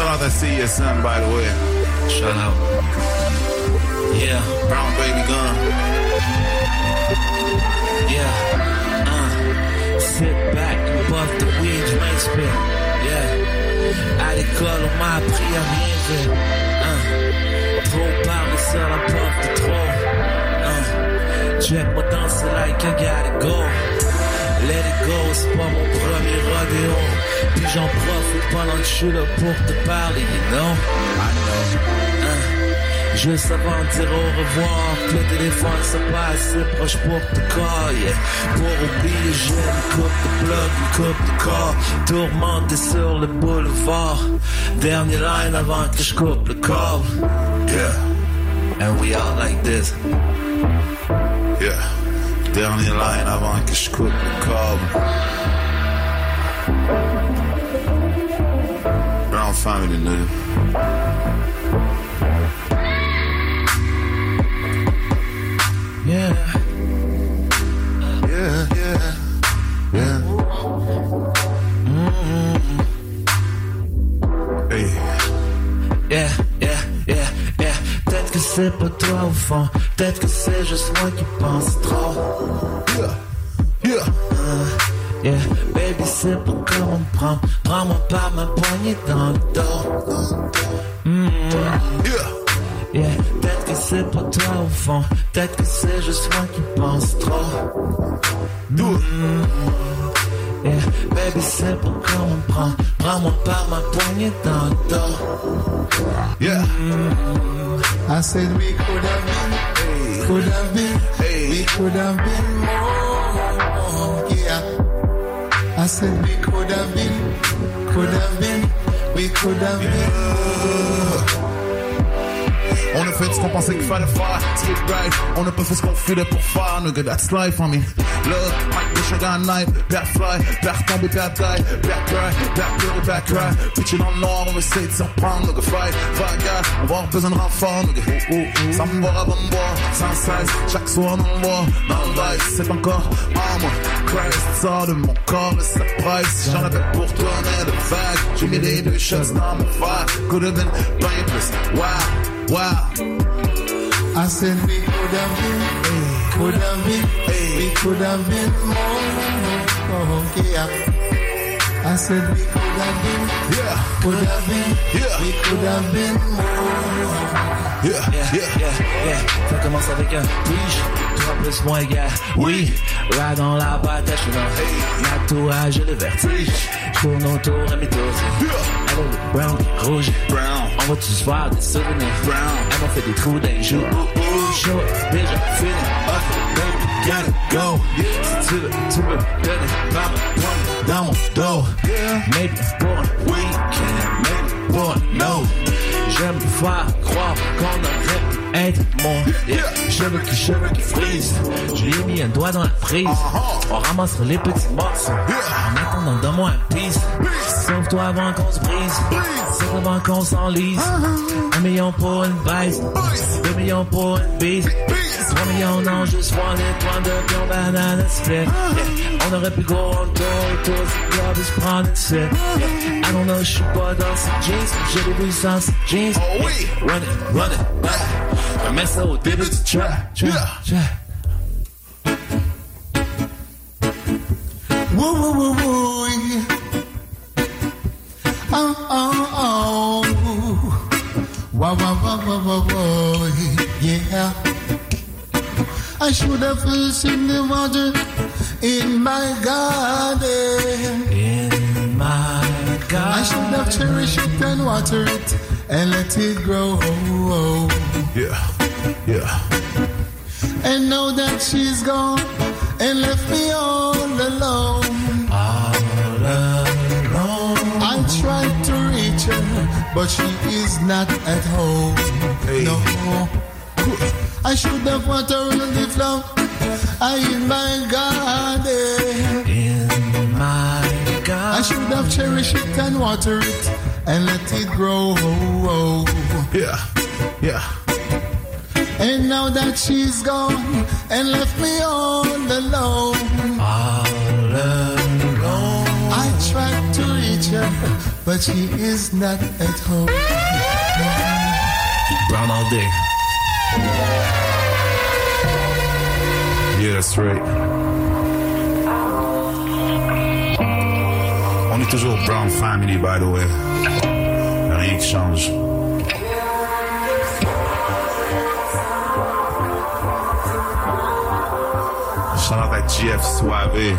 Shout out to CSM, by the way. Shout out. Yeah. Brown baby gun. Yeah. Uh. Sit back and puff the weed, je m'inspire. Yeah. À l'école, on m'a appris à rien faire. Uh. Trop parler sur la puff de trop. Uh. Check-moi danser like I gotta go. Let it go, c'est pas mon premier rodéo. Puis j'en profite pendant que je suis là pour te parler, you know? I know. Uh, juste avant de dire au revoir, que le téléphone soit pas assez proche pour te call, yeah. Pour oublier, j'ai une coupe de plug, une coupe de corps, tourmenté sur le boulevard. Dernier line avant que je coupe le call. Yeah. And we all like this. Yeah. Dernier line avant que je coupe le câble. Brown family, nigga. Yeah. Yeah, yeah, yeah. Mm-hmm. Hey, Yeah, yeah, yeah, yeah. Peut-être que c'est pas toi au fond. Peut-être que c'est juste moi qui pense trop. yeah, yeah. Yeah, baby, c'est pas comment me prendre. Prends-moi par ma poignée dans le dos. Yeah, Yeah, peut-être que c'est pas toi au fond. Peut-être que c'est juste moi qui pense trop. it. Yeah, baby, c'est pas comment me prendre. Prends-moi par ma poignée dans le dos. Yeah, I said we could have been, could have been, we could have been more. Yeah. I said we could have been, could have been, we could have been. On a fait ce qu'on pensait qu'il fallait faire, skip right. On a pas fait ce qu'on filait pour faire, nigga, that's life, homie. Look, Mike I got night, back fly, back tomber, back die, back cry, back pleurer, back cry. Pitcher dans le on va essayer de s'en prendre, nigga, fight, fight, gars, on va avoir besoin de renfort, nigga. Oh, oh, oh. Ça me boire avant de boire, sans cesse, chaque soir dans le bois, dans le vice, c'est encore en moi. Christ sort de mon corps, ça presse. J'en avais pour toi, mais de vague. J'ai mis les deux shots dans mon verre, could have been plus. Wow. Wow. I said we could have been, could have been, we could have been more. Yeah. I said we could have been, Yeah. could have been, Yeah. we could have been more. Yeah. Yeah, Yeah. yeah, yeah. Ça commence avec un oui, toi plus moi égal. Oui, là dans la bataille, je suis dans le vertige. Je tourne autour à mes dossiers. Yeah. Avec le brown, rouge. Brown. On va tous voir des souvenirs. Brown. Elle m'a fait des trous dans les joues. Show déjà fini. Off, baby, gotta go. Si tu veux, tu peux donner ma poigne dans mon dos. Maybe pour un week-end, maybe pour un no. J'aime faire croire qu'on aurait pu être mon. Cheveux qui cheveux qui frisent. Je lui ai mis un doigt dans la prise. On ramassera les petits morceaux. En attendant, donne-moi un piece. Sauve-toi avant qu'on se brise. Sauve avant qu'on s'enlise. Un million pour une baisse. Deux millions pour une bise. Trois millions, non, juste one hit wonder, pion, banana split. On aurait pu go on tour, autour du club et se prendre. I don't know, je suis pas dans jeans, j'ai des vues jeans. Oh oui. Run it, run it, run it. Un mets ça au début du track, track, Yeah. track. Woo woo woo woo. Oh oh oh. Wow wow wow wow wow wow. Yeah. I should have fished in the water in my garden. In my I should have cherished it and watered it and let it grow. Yeah. Yeah. And now that she's gone and left me all alone. All alone. I tried to reach her, but she is not at home. Hey. No. I should have watered the flower I in my garden. In my God. I should have cherished it and watered it and let it grow. Yeah. Yeah. And now that she's gone and left me all alone. All alone. I tried to reach her, but she is not at home. Brown all day. Yeah, that's right. On est toujours Brown Family, by the way. Rien qui change. Shout out à GF Suave.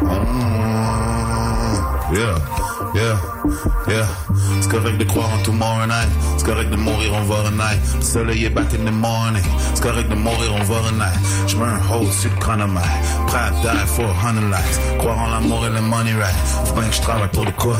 Mm, yeah, yeah, yeah. C'est correct de croire en tomorrow night. C'est correct de mourir over night. Le soleil est back in the morning. C'est correct de mourir over night. Je mets un hold sur le chronomètre. Prêt à die for a hundred lives. Croire en l'amour et le money right. Faut bien que je travaille pour le quoi.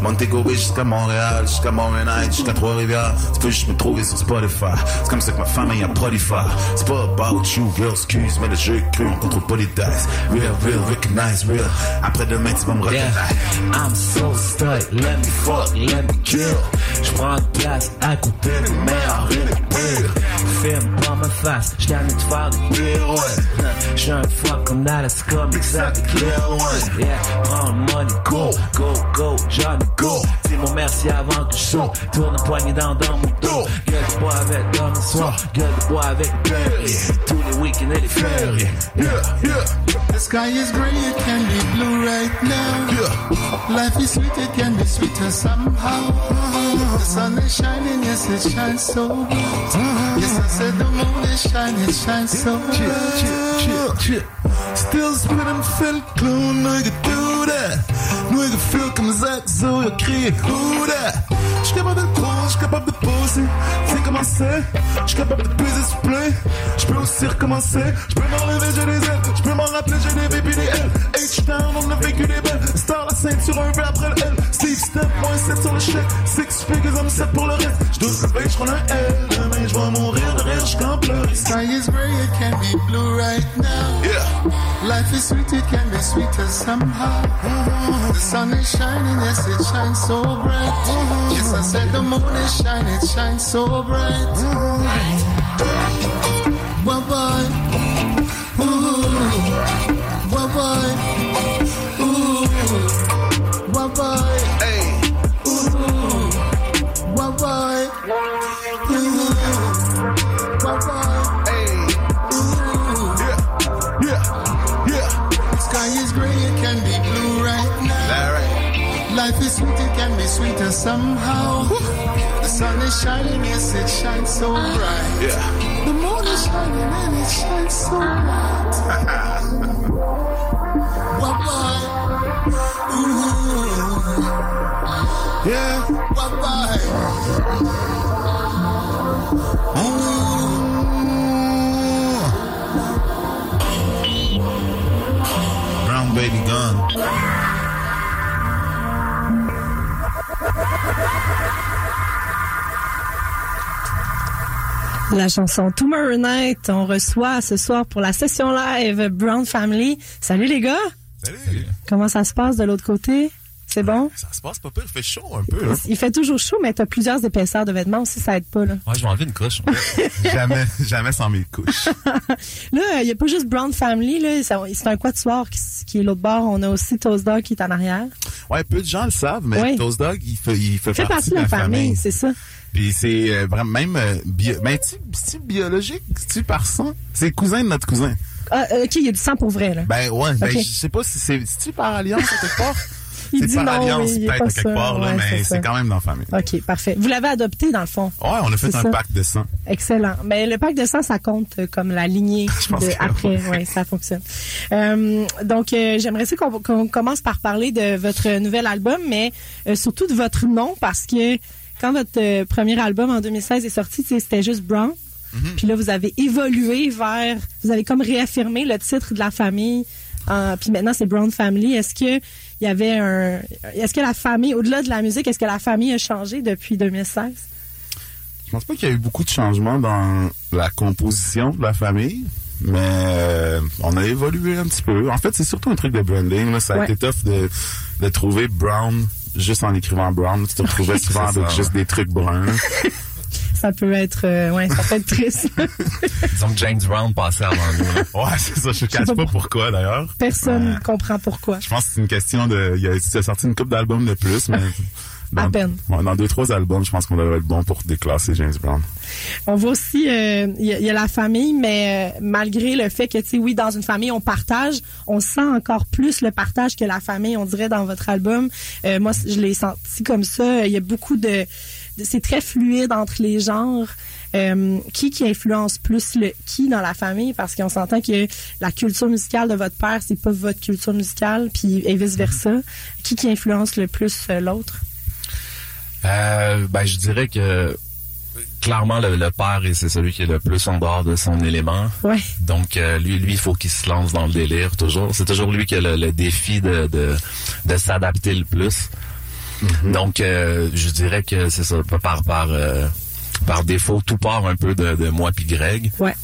Montego Bay jusqu'à Montréal, jusqu'à Montréal, jusqu'à Trois-Rivières. Tu peux juste me trouver sur Spotify. C'est comme ça que ma famille a prolifère. C'est pas about you, real excuse, mais le jeu est cru, on contrôle pas les dice. Real, real, recognize, real. Après demain, tu vas me Yeah, reconnaître. I'm so stuck, let me fuck, let me kill. J'prends place à côté des meilleurs et pas ma face, j't'aime de faire des pirouettes. J'suis un fuck comme Comics avec Clear One. Yeah, prends le money, go, go, go, Johnny, go. Dis mon merci avant que je saute. Tourne le poignet dans, dans mon dos. Gueule de bois avec le soir. Gueule de bois avec Perry. Tous les week-ends et les fériés. Yeah, yeah, The sky is gray, it can be blue right now. yeah. Life is sweet, it can be sweeter somehow. The sun is shining, yes, it shines so bright. Yes, I said the moon is shining, it shines so bright. Still spinning feel clown, nigga do that. Nigga feel comme Zach Zo, y'a crié who that. J'suis capable de prendre, j'suis capable de poser. C'est comment c'est, j'suis capable de baiser ce play. J'peux aussi recommencer, j'peux m'enlever, j'ai des ailes. J'peux m'en rappeler, j'ai des puis des L. H-Town, on a vécu des belles. Star la ceinture, un V après le L. Steve Step, moins 7 sur le chèque. Six figures, I'm set pour le reste. J'dois le j'prends un L. Demain, j'vais mourir de rire, j'campe pleurer. Sky is gray, it can be blue right now. Yeah. Life is sweet, it can be sweeter somehow. The sun is shining, yes, it shines so bright. Yes, I said the moon is shining, it shines so bright. Bye bye. Ooh. Bye bye. Right. Life is sweet, it can be sweeter somehow. The sun is shining, yes, it shines so ah. bright. Yeah. The moon is shining and it shines so ah. bright. Bye bye. Ooh. Yeah. Bye bye. Brown baby gone. La chanson Tomorrow Night, on reçoit ce soir pour la session live Brown Family. Salut les gars, Salut. comment ça se passe de l'autre côté? C'est bon? Ça se passe pas pire, il fait chaud un peu. Hein? Il fait toujours chaud, mais t'as plusieurs épaisseurs de vêtements aussi, ça aide pas, là. Ouais, je vais enlever une couche. jamais, jamais sans mes couches. Là, il y a pas juste Brown Family, là. C'est un quatuor qui, qui est l'autre bord. On a aussi Toast Dog qui est en arrière. Ouais, peu de gens le savent, mais Oui. Toast Dog, il fait, il fait Fait partie de la famille. c'est ça. Puis c'est euh, vraiment même euh, bio, ben tu biologique, tu par sang? C'est cousin de notre cousin. Ah, euh, OK, il y a du sang pour vrai, là. Ben ouais, ben je sais pas si c'est tu par alliance quelque part? Il c'est dit par non, alliance oui, peut-être quelque sûr. part là, Ouais, mais c'est ça. quand même dans la famille. OK, parfait. Vous l'avez adopté, dans le fond? Ouais, on a fait un ça. pacte de sang. Excellent. Mais le pack de sang, ça compte comme la lignée pense de après. oui. Ouais, ça fonctionne. Euh, donc, euh, j'aimerais ça qu'on qu'on commence par parler de votre nouvel album, mais euh, surtout de votre nom, parce que quand votre euh, premier album en 2016 est sorti, c'était juste Brown. Mm-hmm. Puis là, vous avez évolué vers, vous avez comme réaffirmé le titre de la famille. Euh, puis maintenant, c'est Brown Family. Est-ce que il y avait un, est-ce que la famille, au-delà de la musique, est-ce que la famille a changé depuis 2016? Je pense pas qu'il y a eu beaucoup de changements dans la composition de la famille, mais euh, on a évolué un petit peu. En fait, c'est surtout un truc de branding. Là. Ça a Ouais. été tough de, de trouver Brown juste en écrivant Brown. Tu te retrouvais souvent avec juste des trucs bruns. ça peut être, euh, ouais, ça peut être triste. Disons que James Brown passait avant nous. Ouais, c'est ça. Je ne cache pas pas pourquoi d'ailleurs. Personne ne comprend pourquoi. Je pense que c'est une question de. Il a, il a sorti une coupe d'albums de plus, mais. À dans- peine. Ouais, dans deux, trois albums, je pense qu'on devrait être bon pour déclasser James Brown. On voit aussi, euh, il y, y a la famille, mais euh, malgré le fait que, tu sais, oui, dans une famille, on partage, on sent encore plus le partage que la famille, on dirait, dans votre album. Euh, moi, je l'ai senti comme ça. Il y a beaucoup de... de- c'est très fluide entre les genres. Euh, qui qui influence plus le qui dans la famille? Parce qu'on s'entend que la culture musicale de votre père c'est pas votre culture musicale puis et vice versa qui qui influence le plus euh, l'autre? Euh, ben, je dirais que clairement le, le père et c'est celui qui est le plus en dehors de son élément. ouais Donc euh, lui, lui, il faut qu'il se lance dans le délire toujours. C'est toujours lui qui a le, le défi de, de, de s'adapter le plus. Donc euh, je dirais que c'est ça, par par euh, par défaut, tout part un peu de, de moi puis Greg. ouais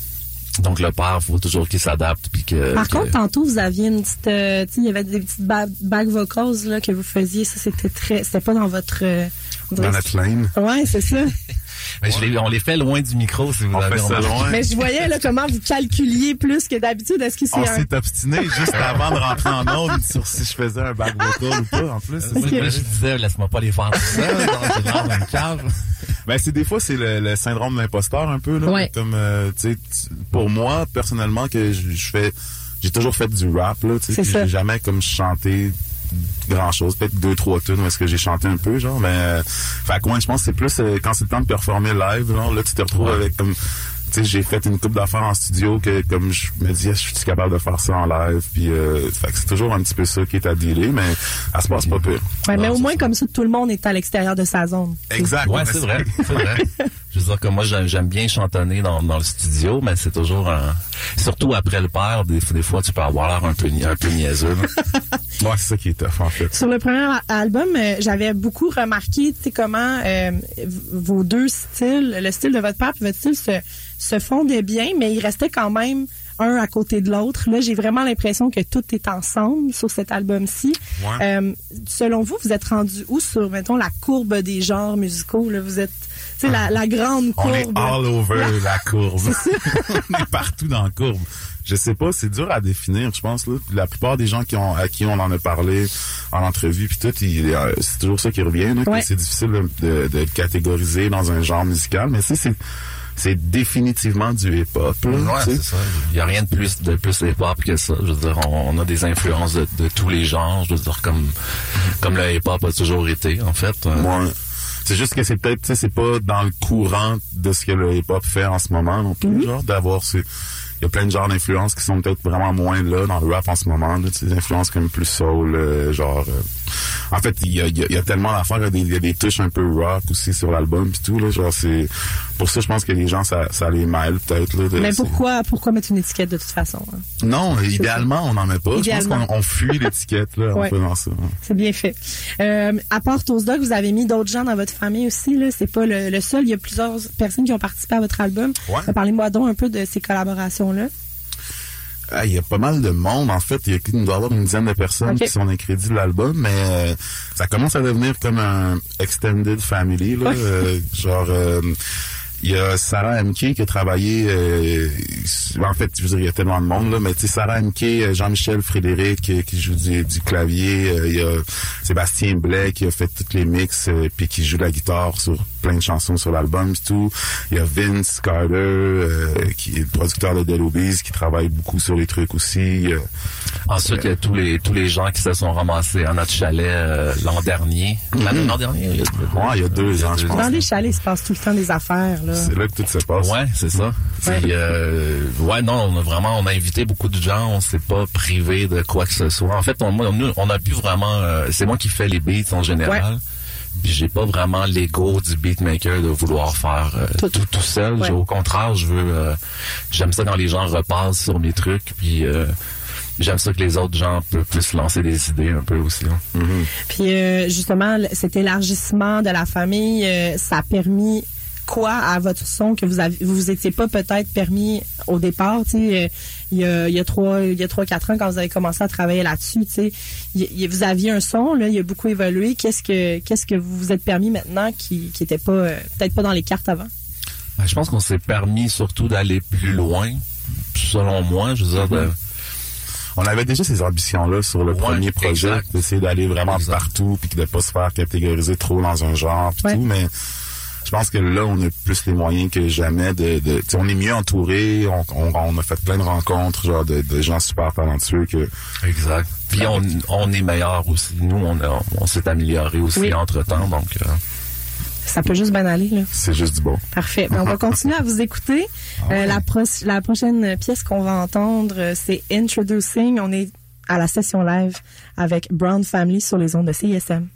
Donc le père, faut toujours qu'il s'adapte puis que. Par que- contre, tantôt, vous aviez une petite, euh, il y avait des petites ba- back vocals là, que vous faisiez. Ça, c'était très, c'était pas dans votre. euh, Dans notre lane. Ouais, c'est ça. Mais je on les fait loin du micro si vous On avez fait ça loin. Mais je voyais là comment vous calculiez plus que d'habitude. Est-ce que c'est On un s'est obstiné juste avant de rentrer en onde sur si je faisais un back vocal ou pas, en plus. Moi, je disais, laisse-moi pas les faire tout seul, dans d'un cave. Ben c'est des fois c'est le, le syndrome de l'imposteur un peu là. Ouais. Comme euh, tu sais, pour moi personnellement que je, je fais, j'ai toujours fait du rap là. Tu sais, C'est puis ça. j'ai jamais comme chanté grand chose, peut-être deux trois tunes où est-ce que j'ai chanté un peu genre. Mais euh, fait que je pense que c'est plus euh, quand c'est le temps de performer live genre là tu te retrouves Ouais. avec comme j'ai fait une coupe d'affaires en studio que comme je me disais, je suis capable de faire ça en live, puis euh, fait que c'est toujours un petit peu ça qui est à dealer, mais ça se passe pas pire. Ouais, mais au moins ça. comme ça, tout le monde est à l'extérieur de sa zone. Exact. Ouais, mais c'est vrai, c'est vrai. Je veux dire que moi, j'aime j'aime bien chantonner dans, dans le studio, mais c'est toujours un... Surtout après le père, des, des fois, tu peux avoir l'air un peu, un peu niaiseux. là. Ouais, c'est ça qui est tough en fait. Sur le premier a- album, euh, j'avais beaucoup remarqué, tu sais, comment euh, vos deux styles, le style de votre père et votre style se, se fondaient bien, mais ils restaient quand même un à côté de l'autre. Là, j'ai vraiment l'impression que tout est ensemble sur cet album-ci. Ouais. Euh, selon vous, vous êtes rendu où sur, mettons, la courbe des genres musicaux? Là? Vous êtes, sais, la, la grande On est courbe. all over la courbe. on est partout dans la courbe. Je sais pas, c'est dur à définir, je pense. Là. La plupart des gens qui ont, à qui on en a parlé en entrevue, puis tout, euh, c'est toujours ça qui revient. Ouais. C'est difficile de, de, de le catégoriser dans un genre musical, mais c'est c'est définitivement du hip-hop. Ouais, c'est ça. Il n'y a rien de plus de plus hip-hop que ça. Je veux dire, on, on a des influences de, de tous les genres. Je veux dire, comme, comme le hip-hop a toujours été, en fait. Euh, Ouais. C'est juste que c'est peut-être, tu sais, c'est pas dans le courant de ce que le hip-hop fait en ce moment non plus, genre, d'avoir ces... Il y a plein de genres d'influences qui sont peut-être vraiment moins là dans le rap en ce moment, là, des influences comme plus soul, euh, genre... euh, En fait, il y a, il y a- il y a tellement d'affaires, il y a des- il y, a des touches un peu rock aussi sur l'album pis tout, là, genre, c'est... Pour ça, je pense que les gens, ça, ça les mêle peut-être, là. de- Mais pourquoi, pourquoi mettre une étiquette de toute façon? hein? Non, idéalement, on n'en met pas. Je pense qu'on on fuit l'étiquette, là, en faisant ça. hein. C'est bien fait. Euh, à part Toast vous avez mis d'autres gens dans votre famille aussi. Là, c'est pas le, le seul. Il y a plusieurs personnes qui ont participé à votre album. Ouais. Parlez-moi donc un peu de ces collaborations-là. Ah, Il y a pas mal de monde, en fait. Il, y a, il doit y avoir une dizaine de personnes qui sont des crédits de l'album, mais euh, ça commence à devenir comme un extended family. Là. Euh, genre, euh, il y a Sarah MK qui a travaillé... euh, en fait, je veux dire, il y a tellement de monde, là, mais tu sais, Sarah MK, euh, Jean-Michel Frédéric euh, qui joue du, clavier, euh, il y a Sébastien Blais qui a fait tous les mix, euh, puis qui joue la guitare sur plein de chansons sur l'album et tout. Il y a Vince Carter, qui est le producteur de Dead qui travaille beaucoup sur les trucs aussi. Ensuite, il y a tous les, tous les gens qui se sont ramassés à notre chalet euh, l'an dernier. L'an l'an dernier? il y a- Ouais, il y a deux ans, je pense. Dans les chalets, il se passe tout le temps des affaires. Là. c'est là que tout se passe. Ouais, c'est ça. Ouais. Puis, euh, ouais, non, on a vraiment, on a invité beaucoup de gens, on s'est pas privé de quoi que ce soit. En fait, on, moi, nous, on a pu vraiment, euh, c'est moi qui fais les beats en général. Puis j'ai pas vraiment l'ego du beatmaker de vouloir faire euh, Tout. tout. tout seul. Ouais. Au contraire, je veux, euh, j'aime ça quand les gens repassent sur mes trucs. Puis euh, j'aime ça que les autres gens peuvent plus lancer des idées un peu aussi. hein. Puis euh, justement, cet élargissement de la famille, euh, ça a permis quoi à votre son que vous avez, vous vous étiez pas peut-être permis au départ, tu sais, euh, il y a il y a trois il y a trois quatre ans quand vous avez commencé à travailler là-dessus, tu sais, il vous aviez un son là, il a beaucoup évolué. Qu'est-ce que qu'est-ce que vous vous êtes permis maintenant qui qui était pas euh, peut-être pas dans les cartes avant? Ben, Je pense qu'on s'est permis surtout d'aller plus loin, selon moi. Je veux dire, de- On avait déjà ces ambitions-là sur le Ouais, premier projet, d'essayer d'aller vraiment Exact. partout, puis de pas se faire catégoriser trop dans un genre, puis Ouais. tout, mais je pense que là, on a plus les moyens que jamais de... de tu sais, on est mieux entouré, on, on, on a fait plein de rencontres, genre de, de gens super talentueux que... Exact. Puis on, on est meilleur aussi. Nous, on, s'est amélioré aussi Oui. entre-temps. Donc, euh, Ça peut juste bien aller, là. C'est juste du bon. Parfait. Ben, on va continuer à vous écouter. Euh, la, pro- la prochaine pièce qu'on va entendre, euh, c'est Introducing. On est à la session live avec Brown Family sur les ondes de CISM.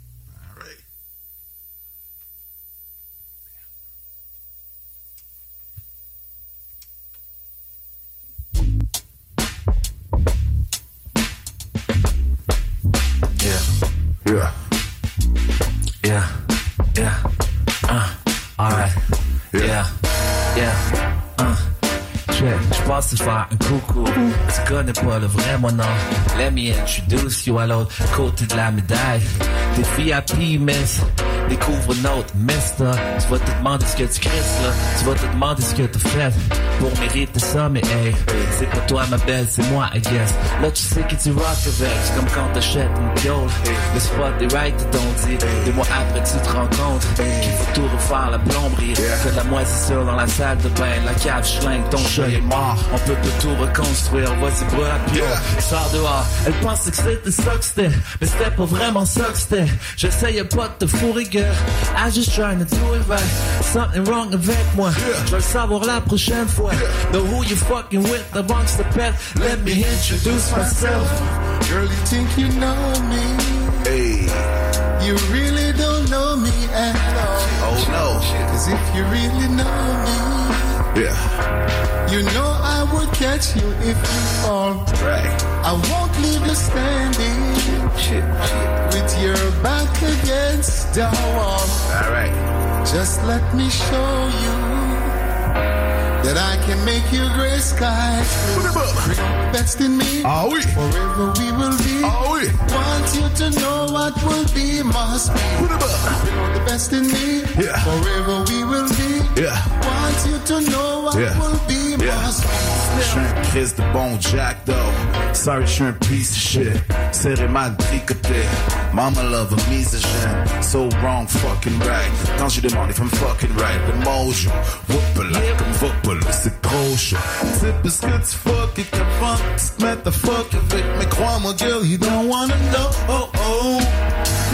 Tu connais pas le vrai mon nom. Let me introduce you à l'autre côté de la médaille. Des VIP, miss. Découvre notre mister. Tu vas te demander ce que tu crisses là. Tu vas te demander ce que tu fait pour mériter ça, mais hey, c'est pas toi ma belle, c'est moi, I guess. Là, tu sais que tu rock avec. C'est comme quand t'achètes une piole. Le spot est right, t'ont dit. Des mois après, tu te rends compte qu'il faut tout refaire la plomberie. Que la moisissure dans la salle de bain, la cave schlingue, ton chat est mort. On peut tout reconstruire, voici bras à pied. Sors dehors. Elle pensait que c'était ça que c'était, mais c'était pas vraiment ça que c'était. J'essayais pas de te fourrer, girl. I just trying to do it right. Something wrong avec moi. Je vais le savoir la prochaine fois. Know who you fucking with amongst the pet. Let me introduce myself. Girl, you think you know me. Hey, You really don't know me at all. oh no. Cause if you really know me, Yeah, you know I would catch you if you fall. right. I won't leave you standing Shit, shit. with your back against the wall. All right. Just let me show you that I can make you gray skies Put blue. him up. The best in me. Ah oui. Forever we will be. Ah oui. Want you to know what will be must be. Put him up. Bring out the best in me. Yeah. Forever we will be. Yeah. Want you to know what Yeah. will be Yeah. must be. Je suis Chris de bon Jack though. Sorry, je suis un piece of shit. Serré mal tricoté. Mama love a misogyne. So wrong, fucking right. Quand j'ai demandé from fucking right? Le mojo. Whoop like comme football. C'est trop chaud. C'est parce que tu fuck et qu'avant tu te mettes à fuck avec. Mais crois-moi, girl, you don't wanna know. Oh, oh.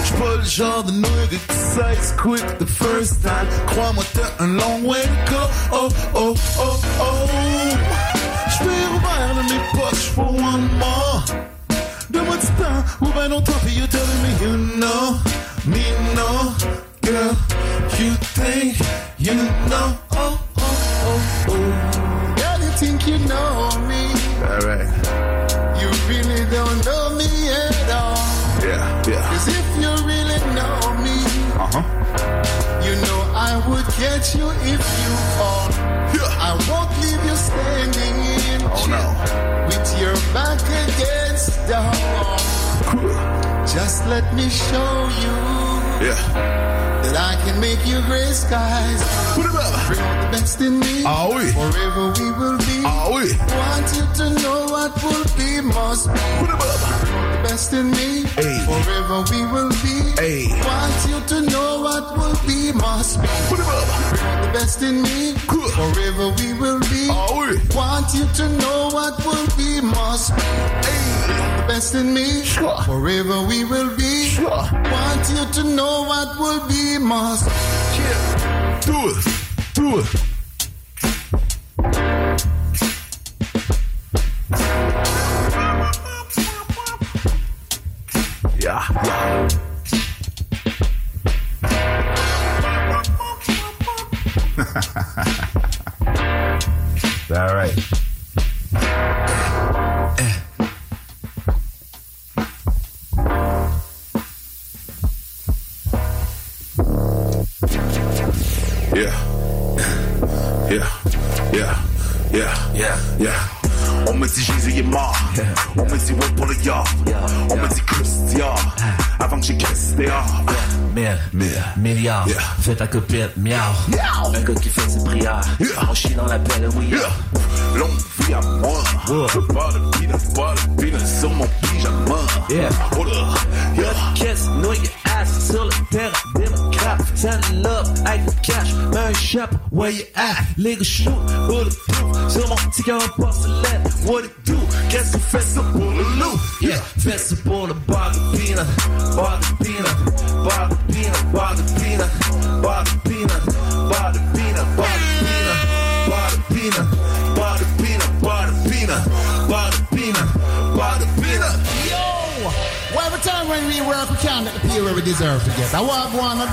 J'suis pas le genre de nigga qui size quick the first time. Crois-moi, t'as un long way to go. Oh, oh, oh, oh. J'vais ouvert de mes poches for one more. Du temps, ou ben non, toi, puis you telling me you know, me know, girl, you think, you know, oh, oh, oh, oh. Girl, you think you know me. Alright, You really don't know me at all. yeah, yeah, Cause if you really know me, uh-huh, you know I would catch you if you fall. yeah, I won't leave you standing in oh no, with your back against the wall. Just let me show you yeah, that I can make you gray skies. put it up, Bring out the best in me. ah oui, Forever we will be. ah oui, Want you to know what will be must be. put it up, Bring The best in me. Hey. Forever we will be. Hey. Want you to know what will be must be. put it up, Bring The best in me. Cool. Forever we will be. ah oui, Want you to know what will be must be. The best in me. Sure. Forever we will be. Sure. Want you to know what will be must be. do it, do it. Milliards, Yeah. fais ta copine, miaou. Miaou. Un gars qui fait ses prières, Yeah. on chie dans la pelle, oui. Yeah. Longue vie à moi. Pas de peanut, pas de peanut sur mon pyjama. Yeah. Oh là. Yeah. ass sur le terrain démocrate. Send love avec le cash, mets un where you at? Les gars shoot, bulletproof, sur mon ticket en porcelaine.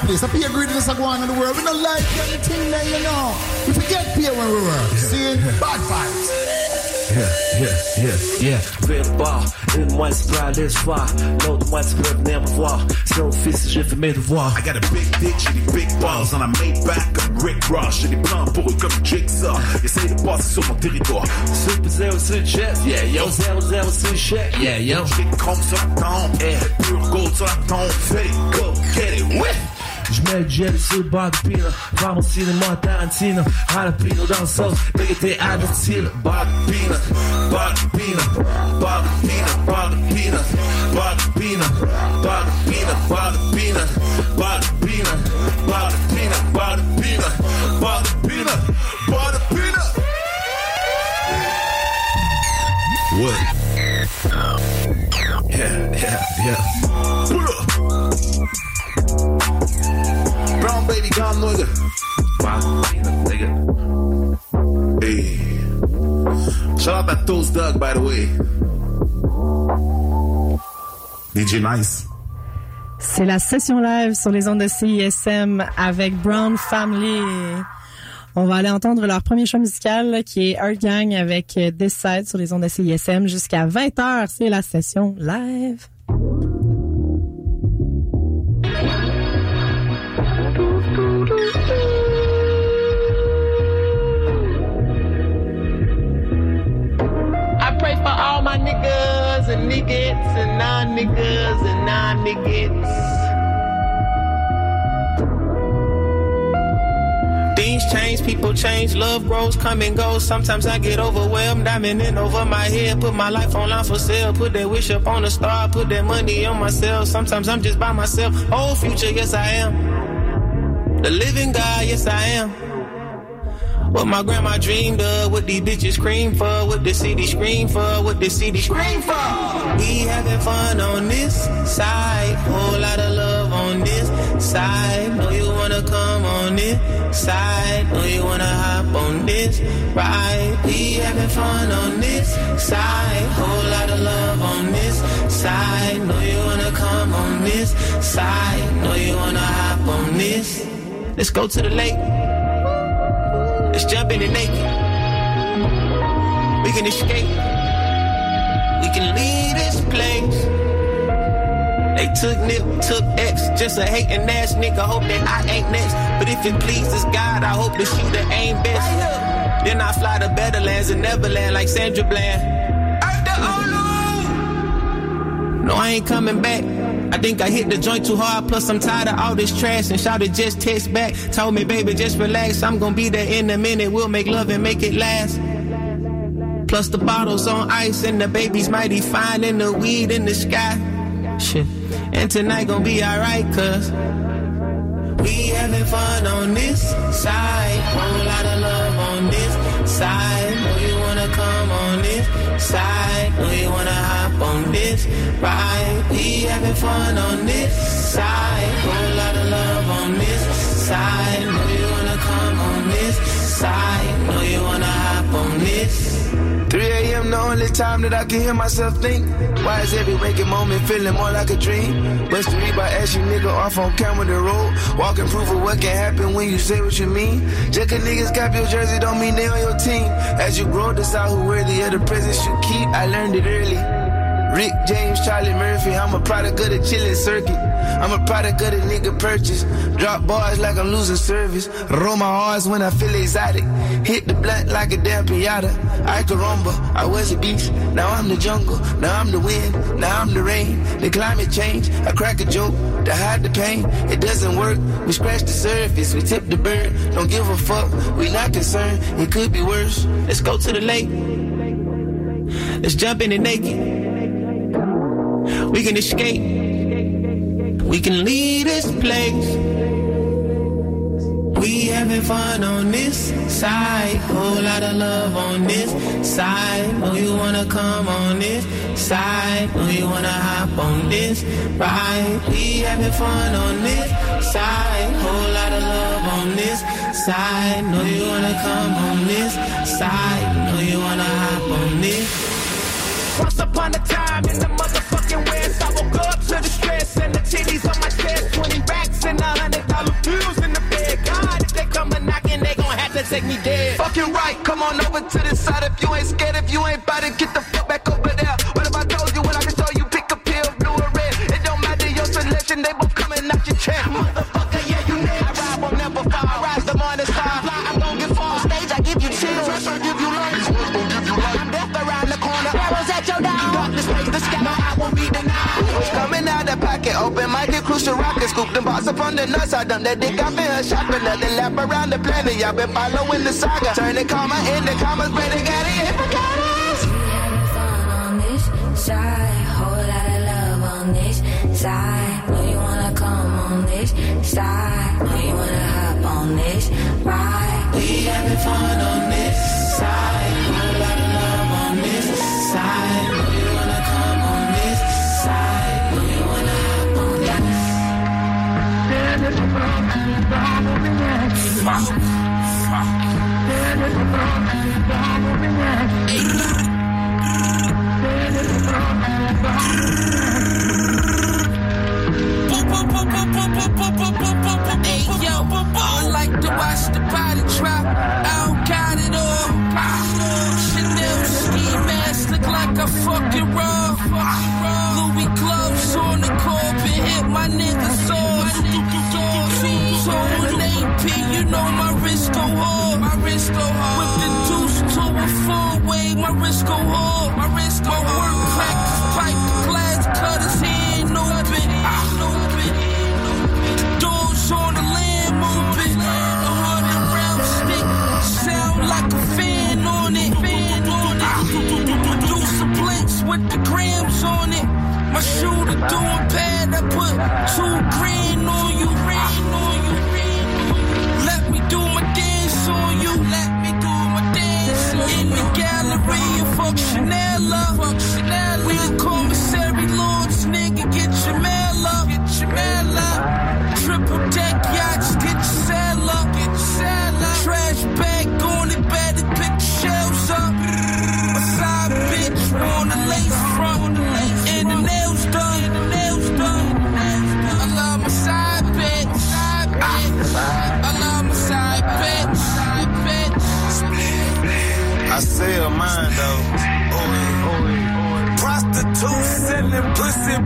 Place. I pay greediness I go on in the world. We don't like anything there, you know. We forget pay when we work. See? Bad vibes. Yeah, yeah, yeah, yeah. Le bar, une moitié peut aller se voir, l'autre moitié peut venir me voir. C'est au fils, j'ai fait mes devoirs. I got a big dick, j'ai des big balls On a made back comme Rick Ross J'ai des plans pour eux comme Jigsaw Essaye de passer sur mon territoire Super zéro sur le chest, yeah, yo. Zéro zéro sur le chèque, yeah, yo. J'ai des chrome sur la tombe Eh, pure gold sur la tombe Fais go, get it, ouais J'mets le jelly sur le bar de pina, voir mon cinéma Tarantino, jalapeno dans le sauce, nigga t'es advertile. Bar de peanut, bar de peanut Bar de peanut, bar de peanut Bar de peanut, bar de peanut Bar de peanut, bar de peanut Bar de peanut, bar de peanut Bar de peanut, bar de peanut What? Yeah, yeah, yeah. C'est la session live sur les ondes de CISM avec Brown Family. On va aller entendre leur premier choix musical qui est Earth Gang avec euh, This Side sur les ondes de CISM jusqu'à 20h. C'est la session live. I pray for all my niggas and niggas and non niggas and non niggas. Things change, people change, love grows, come and goes. Sometimes I get overwhelmed, I'm in over my head. Put my life on line for sale, put that wish up on a star, put that money on myself. Sometimes I'm just by myself. Whole future, yes I am. The living God, yes I am. What my grandma dreamed of, what these bitches scream for, what the city scream for, what the city scream for. We having fun on this side, whole lot of love on this side. Know you wanna come on this side, know you wanna hop on this ride. We having fun on this side, whole lot of love on this side. Know you wanna come on this side, know you wanna hop on this. Let's go to the lake. Let's jump in it naked. We can escape. We can leave this place. They took Nip, took X, just a hating ass nigga. Hope that I ain't next. But if it pleases God, I hope the shooter ain't best. Then I fly to better lands and Neverland like Sandra Bland. No, I ain't coming back. I think I hit the joint too hard, plus I'm tired of all this trash and shouted just text back. Told me, baby, just relax. I'm gonna be there in a minute. We'll make love and make it last. Plus the bottles on ice and the baby's mighty fine and the weed in the sky. Shit. And tonight gonna be alright, cuz we having fun on this side. Whole lot of love on this side. Know you wanna come on this side. Know you wanna hop on this ride. We having fun on this side. Whole lot of love on this side. Know you wanna come on this side. Know you wanna hop on this. 3 a.m. the only time that I can hear myself think. Why is every waking moment feeling more like a dream? Bust me by ask you nigga off on camera the road. Walking proof of what can happen when you say what you mean. Just cause niggas cap your jersey don't mean they on your team. As you grow, decide who worthy of the presents you keep. I learned it early. Rick James, Charlie Murphy. I'm a product of the chillin' circuit. I'm a product of the nigga purchase. Drop bars like I'm losing service. Roll my R's when I feel exotic. Hit the blunt like a damn pinata. I caramba, I was a beast. Now I'm the jungle. Now I'm the wind. Now I'm the rain. The climate change. I crack a joke to hide the pain. It doesn't work. We scratch the surface. We tip the bird. Don't give a fuck. We not concerned. It could be worse. Let's go to the lake. Let's jump in it naked. We can escape. We can leave this place. We having fun on this side. Whole lot of love on this side. Oh, you wanna come on this side. Oh, you wanna hop on this ride. We having fun on this side. Whole lot of love on this side. Know you wanna come on this side. Know you wanna hop on this. Once upon a time in the I woke up to the stress and the titties on my chest. 20 racks and a hundred dollar bills in the bed. God, if they come a knocking, they gon' have to take me dead. Fucking right, come on over to the side if you ain't scared, if you ain't bout it, get the fuck back over pocket? Open minded, crucial rocket. Scoop them box up on the nuts. I done that dick in her shopping. Nothing lap around the planet. Y'all been following the saga. Turn the comma into commas, got it. Got it. having fun on this side. Whole lot of love on this side. Know you wanna come on this side. Know you wanna hop on this ride. We having fun on this side. Whole lot of love on this side. Like to watch the body drop. My. Work practice, pipe glass cutters, open. Doors on the. A hundred round stick, sound like a fan on it. Producer with the grams on it. My shooter doing pad, I put two grand on you. Fuck Chanel, fuck Chanel.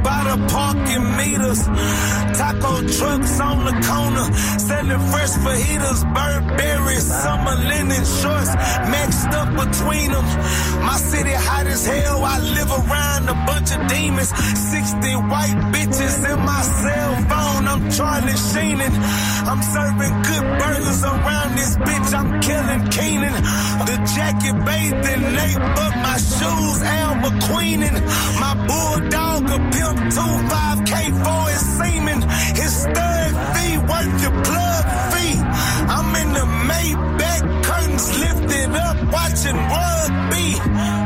By the parking meters. Taco trucks on the corner selling fresh fajitas, Burberry, summer linen shorts mixed up between them. My city hot as hell. I live around a bunch of demons. 60 white bitches in my cell phone. I'm Charlie Sheenan. I'm serving good burgers around this bitch. I'm killing Keenan. The jacket bathed in Nate, but my shoes Al McQueenin. My bulldog a pimp two five K for his semen. His third fee worth your plug fee. I'm in the Maybach lifted up watching rugby.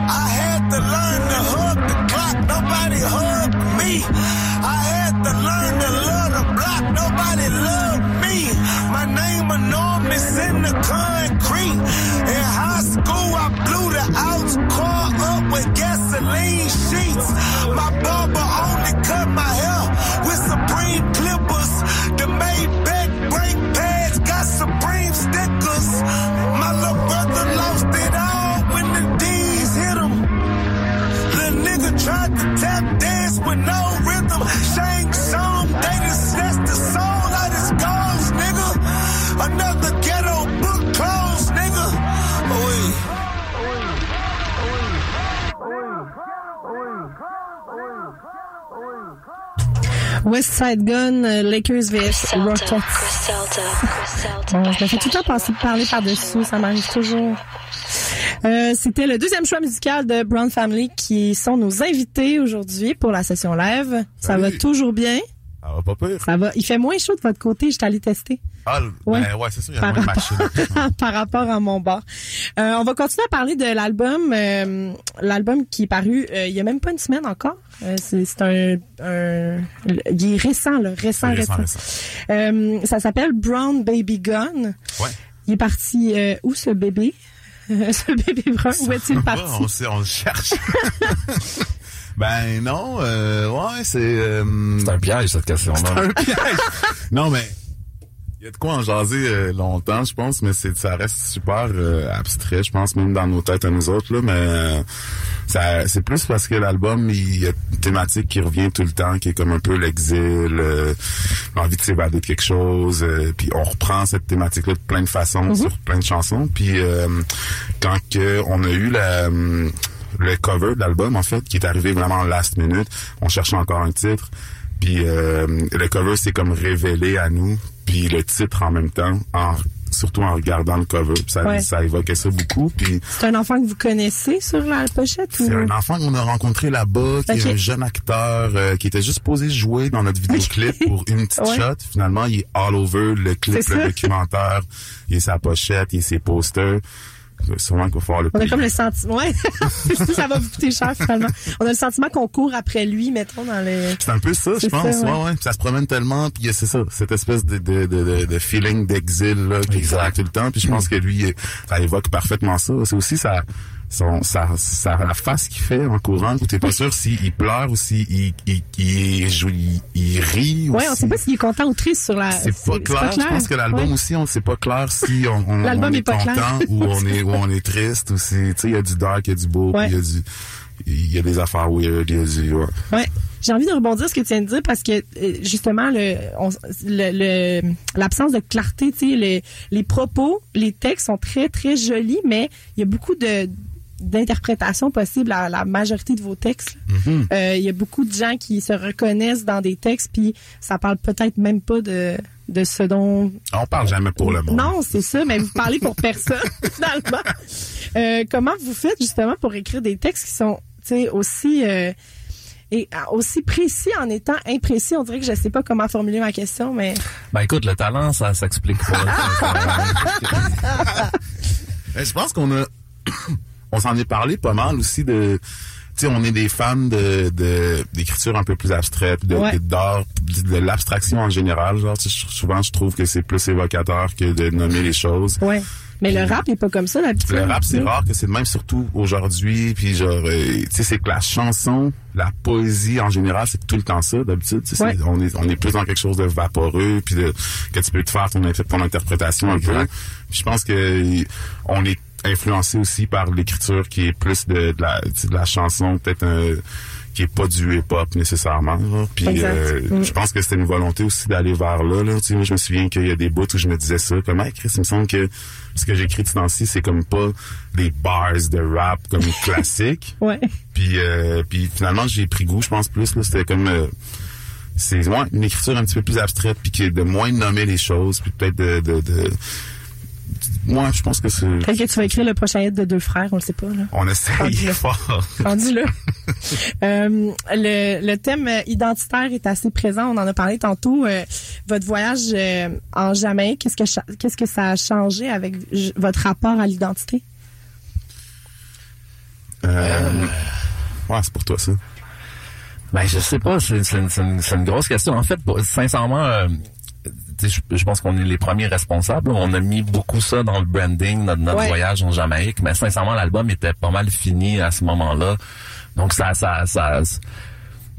I had to learn to hug the clock. Nobody hugged me. I had to learn to love the block. Nobody loved me. My name enormous in the concrete. no rhythm. Shang Tsung, the West Side Gun, euh, Lakers vs Rockets. Je me fais tout le temps parler par-dessus, ça m'arrive toujours. Euh, C'était le deuxième choix musical de Brown Family qui sont nos invités aujourd'hui pour la session live. Ça va Salut. toujours bien. Ça va pas pire. Ça va. Il fait moins chaud de votre côté, je suis allée tester. Ah, Ouais. ben ouais, c'est sûr, il y a Par moins rapport, par rapport à mon bar. Euh, on va continuer à parler de l'album, euh, l'album qui est paru euh, il y a même pas une semaine encore. Euh, c'est c'est un, un, il est récent, là, récent, récent, récent. Euh, ça s'appelle Brown Baby Gun. Ouais. Il est parti euh, où ce bébé? ce bébé brun, où est-il parti? on, sait, on le cherche. ben non, euh, ouais, c'est... euh, C'est un piège, cette question-là. un piège. non, mais il y a de quoi en jaser euh, longtemps, je pense, mais c'est ça reste super euh, abstrait, je pense, même dans nos têtes à nous autres, là, mais euh, ça c'est plus parce que l'album, il y a une thématique qui revient tout le temps, qui est comme un peu l'exil, euh, l'envie de s'évader de quelque chose, euh, puis on reprend cette thématique-là de plein de façons, sur plein de chansons, puis euh, quand que on a eu la... le cover de l'album, en fait, qui est arrivé vraiment last minute. On cherchait encore un titre. Puis euh, le cover s'est comme révélé à nous. Puis le titre en même temps, en, surtout en regardant le cover. Puis Ça, Ouais. ça évoquait ça beaucoup. Puis C'est un enfant que vous connaissez sur la pochette? ou- c'est un enfant qu'on a rencontré là-bas, qui est un jeune acteur, euh, qui était juste posé jouer dans notre vidéoclip pour une petite Ouais. shot. Finalement, il est all over le clip, le ça. documentaire. Il est sa pochette, il est ses posters. Sûrement qu'il va falloir le On a comme le sentiment, ouais, ça va vous coûter cher finalement. On a le sentiment qu'on court après lui, mettons, dans les... C'est un peu ça, je pense. ça, ouais. ouais. ouais. Puis Ça se promène tellement, puis c'est ça, cette espèce de, de, de, de, feeling d'exil là, qui Exact. tout le temps. Puis je pense que lui, ça évoque parfaitement ça. C'est aussi sa, son, sa, sa, la face qu'il fait en courant, où t'es pas sûr s'il pleure ou s'il il, il, il, il, il rit. ou Ouais, on sait pas s'il est content ou triste sur la... c'est pas, clair. Je pense que l'album Ouais. aussi, on sait pas clair si on, on, on est est, pas content clair. ou on est ou on est triste ou tu sais il y a du dark, il y a du beau, puis Ouais. il y a du il y a des affaires weird, il y a du ouais. Ouais. J'ai envie de rebondir sur ce que tu viens de dire parce que euh, justement le on- le- le- l'absence de clarté, tu sais, les, les propos, les textes sont très très jolis, mais il y a beaucoup de d'interprétations possibles à la majorité de vos textes. Mm-hmm. Euh, Il y a beaucoup de gens qui se reconnaissent dans des textes, puis ça parle peut-être même pas de de ce dont On parle jamais pour le monde. non, c'est ça, mais vous parlez pour personne, finalement. Euh, comment vous faites justement pour écrire des textes qui sont tu sais, aussi euh, et euh, aussi précis en étant imprécis? On dirait que je sais pas comment formuler ma question, mais Ben écoute, le talent, ça s'explique pas. Euh, Je pense qu'on a, on s'en est parlé pas mal aussi de, tu sais, on est des fans de, de, d'écriture un peu plus abstraite, de, Ouais. d'art, de l'abstraction en général. Genre, souvent, je trouve que c'est plus évocateur que de nommer les choses. ouais. Mais le rap est pas comme ça d'habitude. Le rap, c'est Oui. rare que c'est même, surtout aujourd'hui. Puis genre, euh, tu sais, c'est que la chanson, la poésie en général, c'est tout le temps ça. D'habitude, Ouais. c'est- on est on est plus dans quelque chose de vaporeux, puis de, que tu peux te faire ton, ton interprétation un peu. Je pense que on est influencé aussi par l'écriture qui est plus de, de la de la chanson, peut-être un qui est pas du hip-hop nécessairement. là. Puis euh, Mm. je pense que c'était une volonté aussi d'aller vers là. là. Tu sais, moi, je me souviens qu'il y a des bouts où je me disais ça. Comme, hey, Chris, il me semble que ce que j'écris de ce c'est comme pas des bars de rap comme classique. Ouais. Puis, euh, puis finalement, j'ai pris goût, je pense, plus. là C'était comme... euh, c'est ouais, une écriture un petit peu plus abstraite, puis qui est de moins nommer les choses, puis peut-être de... de, de moi, je pense que c'est... Peut-être que tu vas écrire le prochain hit de deux frères, on le sait pas, là. On essaye fort. Rendu là. Euh, le, le thème identitaire est assez présent. On en a parlé tantôt. Euh, votre voyage euh, en Jamaïque, qu'est-ce que qu'est-ce que ça a changé avec j- votre rapport à l'identité? Euh, ouais, c'est pour toi, ça. Ben, je sais pas, c'est une, grosse question. En fait, sincèrement, euh, je, pense qu'on est les premiers responsables. On a mis beaucoup ça dans le branding, notre, notre Ouais. voyage en Jamaïque, mais sincèrement, l'album était pas mal fini à ce moment-là. Donc, ça, ça, ça,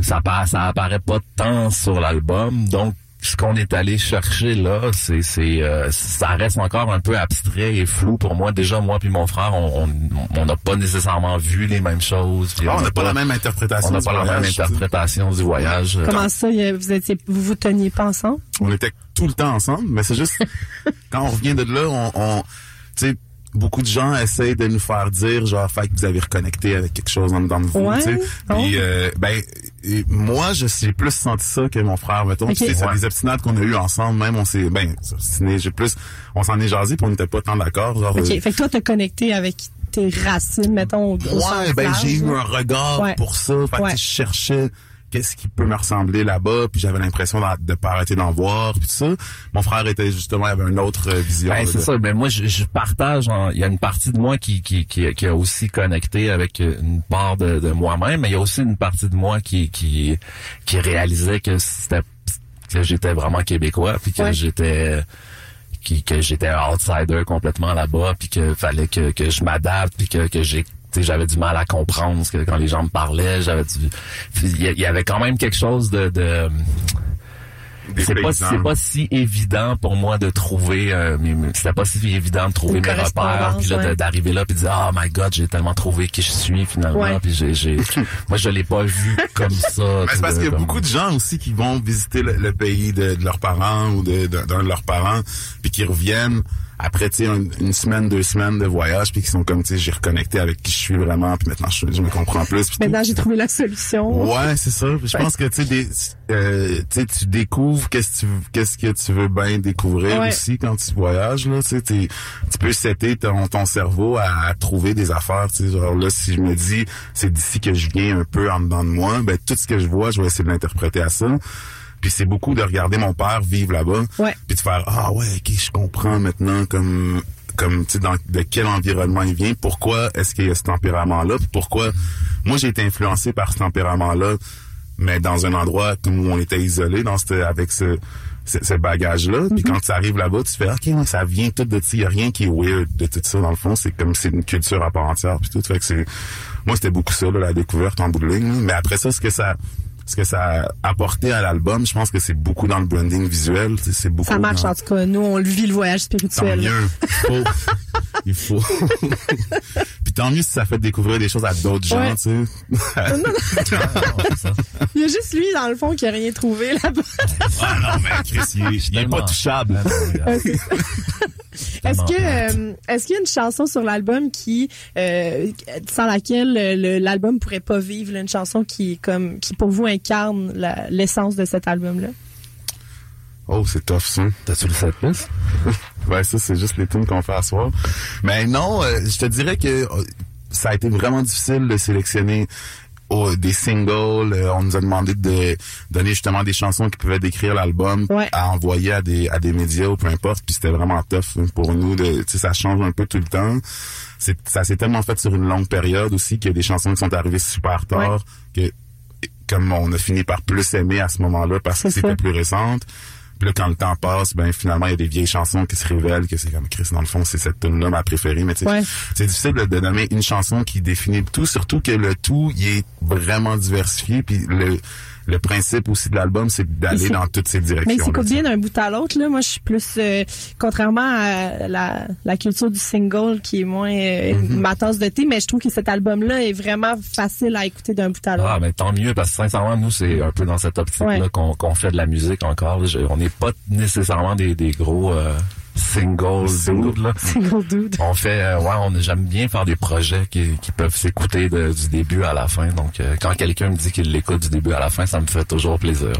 ça, ça apparaît pas tant sur l'album. Donc, ce qu'on est allé chercher là, c'est, c'est, euh, ça reste encore un peu abstrait et flou pour moi. Déjà, moi puis mon frère, on on- on n'a pas nécessairement vu les mêmes choses. Ah, on n'a pas pas la même interprétation on n'a du pas la même interprétation du voyage. Comment ça, vous étiez, vous vous teniez pas ensemble? on était tout le temps ensemble, mais c'est juste quand on revient de là, on, on tu sais, beaucoup de gens essayent de nous faire dire genre fait que vous avez reconnecté avec quelque chose en dedans de vous Ouais. tu sais Oh. puis euh, ben et moi je j'ai plus senti ça que mon frère mettons Ok. Puis, tu sais, c'est Ouais. des obstinades qu'on a eu ensemble même on s'est ben j'ai plus on s'en est jasé puis on n'était pas tant d'accord genre OK. euh, Fait que toi, t'as connecté avec tes racines, mettons, au, au sens Ouais, ben j'ai eu un regard Ouais. pour ça. Fait que, je cherchais qu'est-ce qui peut me ressembler là-bas, puis j'avais l'impression de pas arrêter d'en voir, puis tout ça. Mon frère était justement, il avait une autre euh, vision. Ben, c'est ça. Mais moi, je, je partage. en- Il y a une partie de moi qui, qui, qui, qui a aussi connecté avec une part de, de moi-même, mais il y a aussi une partie de moi qui, qui, qui réalisait que c'était que j'étais vraiment québécois, puis que Ouais. j'étais qui, que j'étais un outsider complètement là-bas, puis que fallait que, que je m'adapte, puis que, que j'ai j'avais du mal à comprendre ce que quand les gens me parlaient, j'avais il y, avait quand même quelque chose de, de c'est pas c'est pas si évident pour moi de trouver euh, c'était pas si évident de trouver mes repères puis là de- ouais. d'arriver là puis de dire oh my god j'ai tellement trouvé qui je suis finalement Ouais. puis j'ai j'ai moi je l'ai pas vu comme ça Mais c'est parce de- qu'il y a comme- beaucoup de gens aussi qui vont visiter le, le pays de, de leurs parents ou de- de- d'un de, leurs parents, puis qui reviennent après tu sais un- une semaine, deux semaines de voyage, puis qui sont comme tu sais j'ai reconnecté avec qui je suis vraiment, puis maintenant je, je me comprends plus. Maintenant, j'ai trouvé la solution. Ouais, c'est ça. Je pense que tu sais, euh, tu découvres qu'est-ce que tu qu'est-ce que tu veux bien découvrir Ouais. aussi quand tu voyages là. Tu tu peux setter ton, ton cerveau à, à trouver des affaires. Tu sais, genre là, si je me dis c'est d'ici que je viens un peu en dedans de moi, ben tout ce que je vois, je vais essayer de l'interpréter à ça. Puis c'est beaucoup de regarder mon père vivre là-bas, Ouais. puis de faire ah ouais, ok, je comprends maintenant comme comme tu sais dans de quel environnement il vient, pourquoi est-ce qu'il y a ce tempérament là, pourquoi? Moi j'ai été influencé par ce tempérament là, mais dans un endroit où on était isolé dans avec ce ce, ce bagage-là, puis quand tu arrives là-bas, tu fais OK, ouais, ça vient tout de il y a rien qui est weird de tout ça dans le fond, c'est comme c'est une culture à part entière puis tout, fait que c'est moi c'était beaucoup ça là, la découverte en bout de ligne, mais après ça ce que ça ce que ça a apporté à l'album, je pense que c'est beaucoup dans le branding visuel, c'est beaucoup Ça marche, dans- en tout cas. Nous, on vit le voyage Tant spirituel. mieux. Il faut. Il faut. Puis tant mieux si ça fait découvrir des choses à d'autres gens, tu sais. Il y a juste lui, dans le fond, qui a rien trouvé là-bas. ah non, mais Chris, il, est- il est pas touchable. Est-ce Tellement que plate. euh, est-ce qu'il y a une chanson sur l'album qui euh, sans laquelle euh, le- l'album pourrait pas vivre, là, une chanson qui est comme qui pour vous incarne la- l'essence de cet album-là? Oh, c'est tough, ça. t'as-tu le 7 plus Ouais, ça, c'est juste les tunes qu'on fait à soir. Mais non, euh, je te dirais que euh, ça a été vraiment difficile de sélectionner oh, des singles. Euh, on nous a demandé de donner justement des chansons qui pouvaient décrire l'album Ouais. à envoyer à des à des médias ou peu importe. Puis c'était vraiment tough hein, pour nous. De, tu sais, ça change un peu tout le temps. C'est, ça s'est tellement fait sur une longue période aussi qu'il y a des chansons qui sont arrivées super tard que comme on a fini par plus aimer à ce moment-là parce que c'était plus récente. Puis là, quand le temps passe, ben finalement, il y a des vieilles chansons qui se révèlent que c'est comme Chris, dans le fond, c'est cette tune là ma préférée. Mais Ouais. c'est difficile de, de nommer une chanson qui définit le tout, surtout que le tout, il est vraiment diversifié. Puis le, le principe aussi de l'album, c'est d'aller c'est- dans toutes ces directions. Mais il s'écoute bien d'un bout à l'autre. Là, moi, je suis plus, euh, contrairement à la, la culture du single, qui est moins euh, Mm-hmm. ma tasse de thé, mais je trouve que cet album-là est vraiment facile à écouter d'un bout à l'autre. Ah, mais tant mieux, parce que sincèrement, nous, c'est un peu dans cette optique-là Ouais. qu'on qu'on fait de la musique encore. là. Je- on n'est pas nécessairement des, des gros euh, singles dudes, là. Single dude. On fait, euh, ouais, on j'aime bien faire des projets qui, qui peuvent s'écouter de- du début à la fin. Donc, euh, quand quelqu'un me dit qu'il l'écoute du début à la fin, ça me fait toujours plaisir.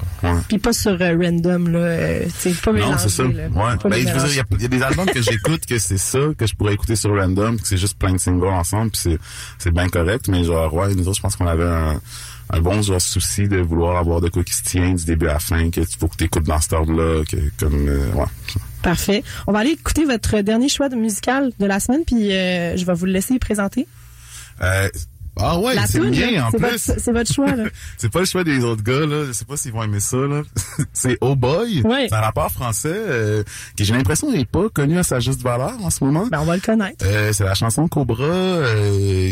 Puis pas sur euh, random, là. C'est pas Non, c'est ça. là. Ouais. Ben, je veux dire, il y a- il y, a des albums que j'écoute que c'est ça, que je pourrais écouter sur random, que c'est juste plein de singles ensemble, puis c'est, c'est bien correct, mais genre, ouais, nous autres, je pense qu'on avait un, un bon genre souci de vouloir avoir de quoi qui se tient du début à la fin, que tu faut que t'écoutes dans cet ordre-là, que, comme, euh, ouais. Parfait. On va aller écouter votre dernier choix de musical de la semaine, puis euh, je vais vous le laisser présenter. Euh, ah ouais, c'est là, en plus. votre, c'est votre choix, là. C'est pas le choix des autres gars, là. Je sais pas s'ils vont aimer ça, là. c'est Oh Boy. Ouais. C'est un rappeur français, euh, qui j'ai l'impression n'est pas connu à sa juste valeur en ce moment. Ben, on va le connaître. Euh, c'est la chanson Cobra, euh,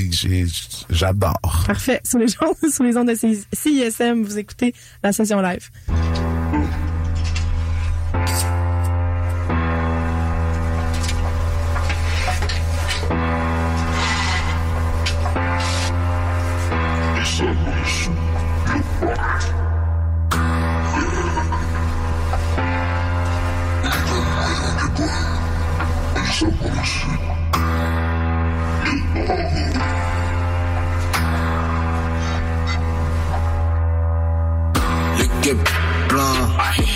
j'adore. Parfait. Sur les, gens, sur les ondes de CI- CISM, vous écoutez la session live. L'équipe blanc,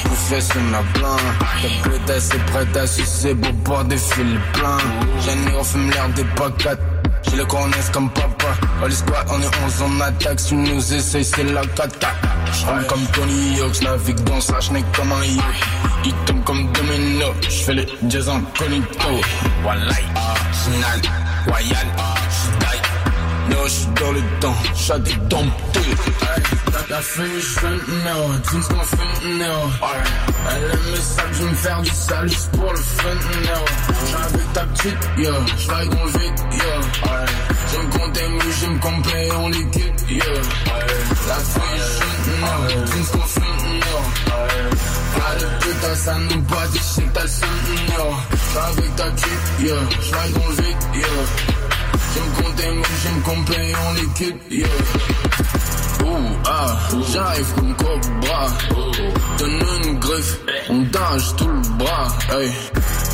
vous faites ma blanc. La pétasse est prête à sucer pour boire des fils pleins. J'en ai refume l'air des pacates. J'ai le cornet comme papa. All squad, on est 11 en attaque. Si nous essaye, c'est la cata. J'rime comme Tony Hawk, j'navigue dans sa schneck comme un yacht. Il tombe comme domino, j'fais les jazz incognito. Wallahi, final, royal. No, j'suis dans le temps, j'suis des domptés. La fille, j'fais no, jeans qu'on fait no. Elle aime les sacs, j'vais me faire du sale juste pour le fun. J'suis avec ta petite, yo, j'vaille dans le vide, yo. J'aime compter, mais j'aime complet en liquide, yo. La fille, j'fais no, jeans qu'on fait. Pas de putain, ça nous bat, je sais que t'as le seum, yo. J'suis avec ta petite, yo, j'vaille dans le vide, yo. J'aime compter, mais j'aime complet en liquide, yeah. Ouh, ah, j'arrive comme cobra. Donne une griffe, on dage tout le bras, hey.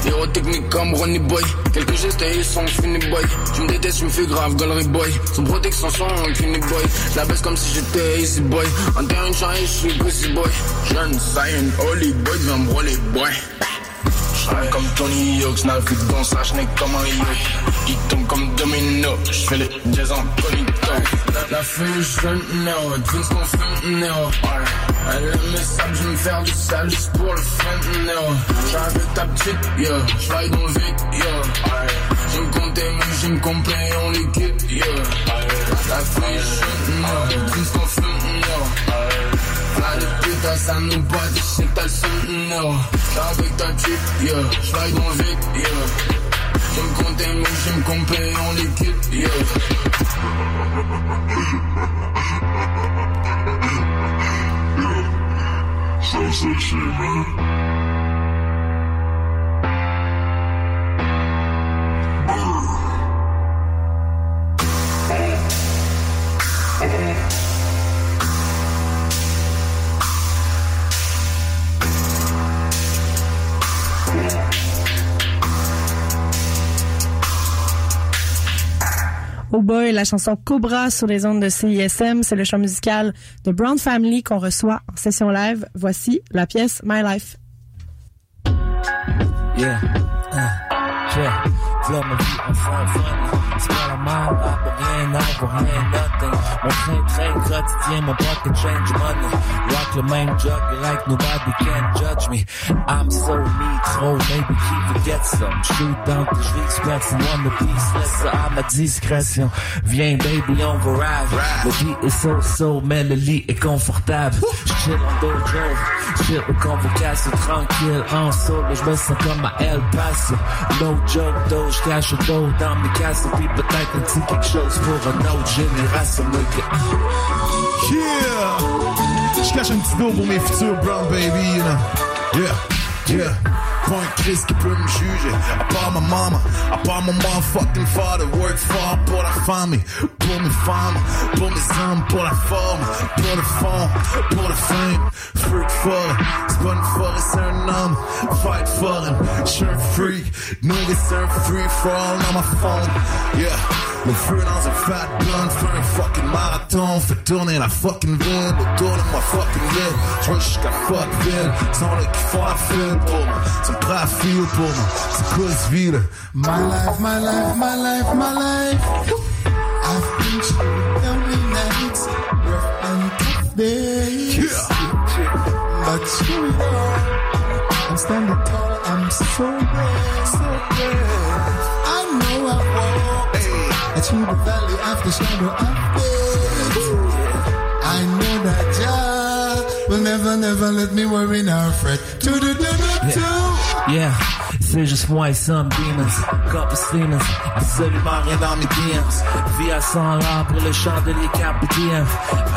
Héros technique comme Ronnie Boy. Quelques gestes et ils sont finis boy. Tu me détestes, tu me fais grave, galerie boy. Son protection sans fini boy. La baisse comme si j'étais easy boy. En terrain de je suis pussy boy. Jeune, Zion, holy boy, viens me brûler boy. J'rime comme Tony Hawk, navigue dans sa schneck comme un yacht. Il tombe comme domino, j'fais les jazz en cognito. La, fille, j'fais no, jeans qu'on fait no. Elle aime sables, j'vais me faire du sale juste pour le fun. J'suis avec ta petite, yo, j'fly dans le vide, yo. J'aime compter, mais j'aime complet en liquide, yo. La fille, j'fais no, jeans qu'on fait no. Pas de putain, ça nous bat, je sais que t'as le seum, no. J'suis avec ta yo, j'fly dans le vide, yo. J'aime compter, mais j'aime complet en liquide, yo. So sexy, man. La chanson Cobra sur les ondes de CISM, c'est le chant musical de Brown Family qu'on reçoit en session live. Voici la pièce My Life. Uh. C'est ah, pour rien avoir rien, nothing. Mon train, train quotidien, mon pocket change money. Rock le même jug, like nobody can judge me. I'm so nitro, maybe he forget some? Shoot down que je vis express one the piece. Laisse à ma discrétion. Viens baby, on va ride. Le beat est so so, mais le lit est confortable. J'chill en dojo, chill au convocation tranquille. En solo, je me sens comme à El Paso. No joke, though, je cache le dos dans mes casses. Puis peut-être un petit quelque chose pour une autre génération. gars. Yeah! Je cache un petit dos pour mes futurs brown baby, you know. Yeah, yeah. Pas un Christ qui peut me juger. À part ma maman, à part mon motherfucking father. Work fort pour la famille, pour mes femmes, pour mes hommes, pour la forme, pour le fond, pour le fame. Freak for c'est pas une forêt, c'est un homme. Fight for him, je suis un freak. Nigga, c'est un free for all dans ma phone. Yeah. Le feu dans un fat blunt, fais un fucking marathon, fais tourner la fucking ville, autour de moi fucking ville, je jusqu'à fuckville, sont là qui font la file pour moi, sont prêts à filer pour moi, c'est quoi ce? My life, my life, my life, my life. I've been through lonely nights, rough and tough days. But through it all, I'm standing tall, I'm so brave, so brave. Through the valley of the shadow of death. I know that Jah will never, never let me worry nor fret. To. Yeah, c'est juste moi et some demons, couple demons, absolument rien dans mes DMs. Vie à 100 ans pour le chandelier capitaine.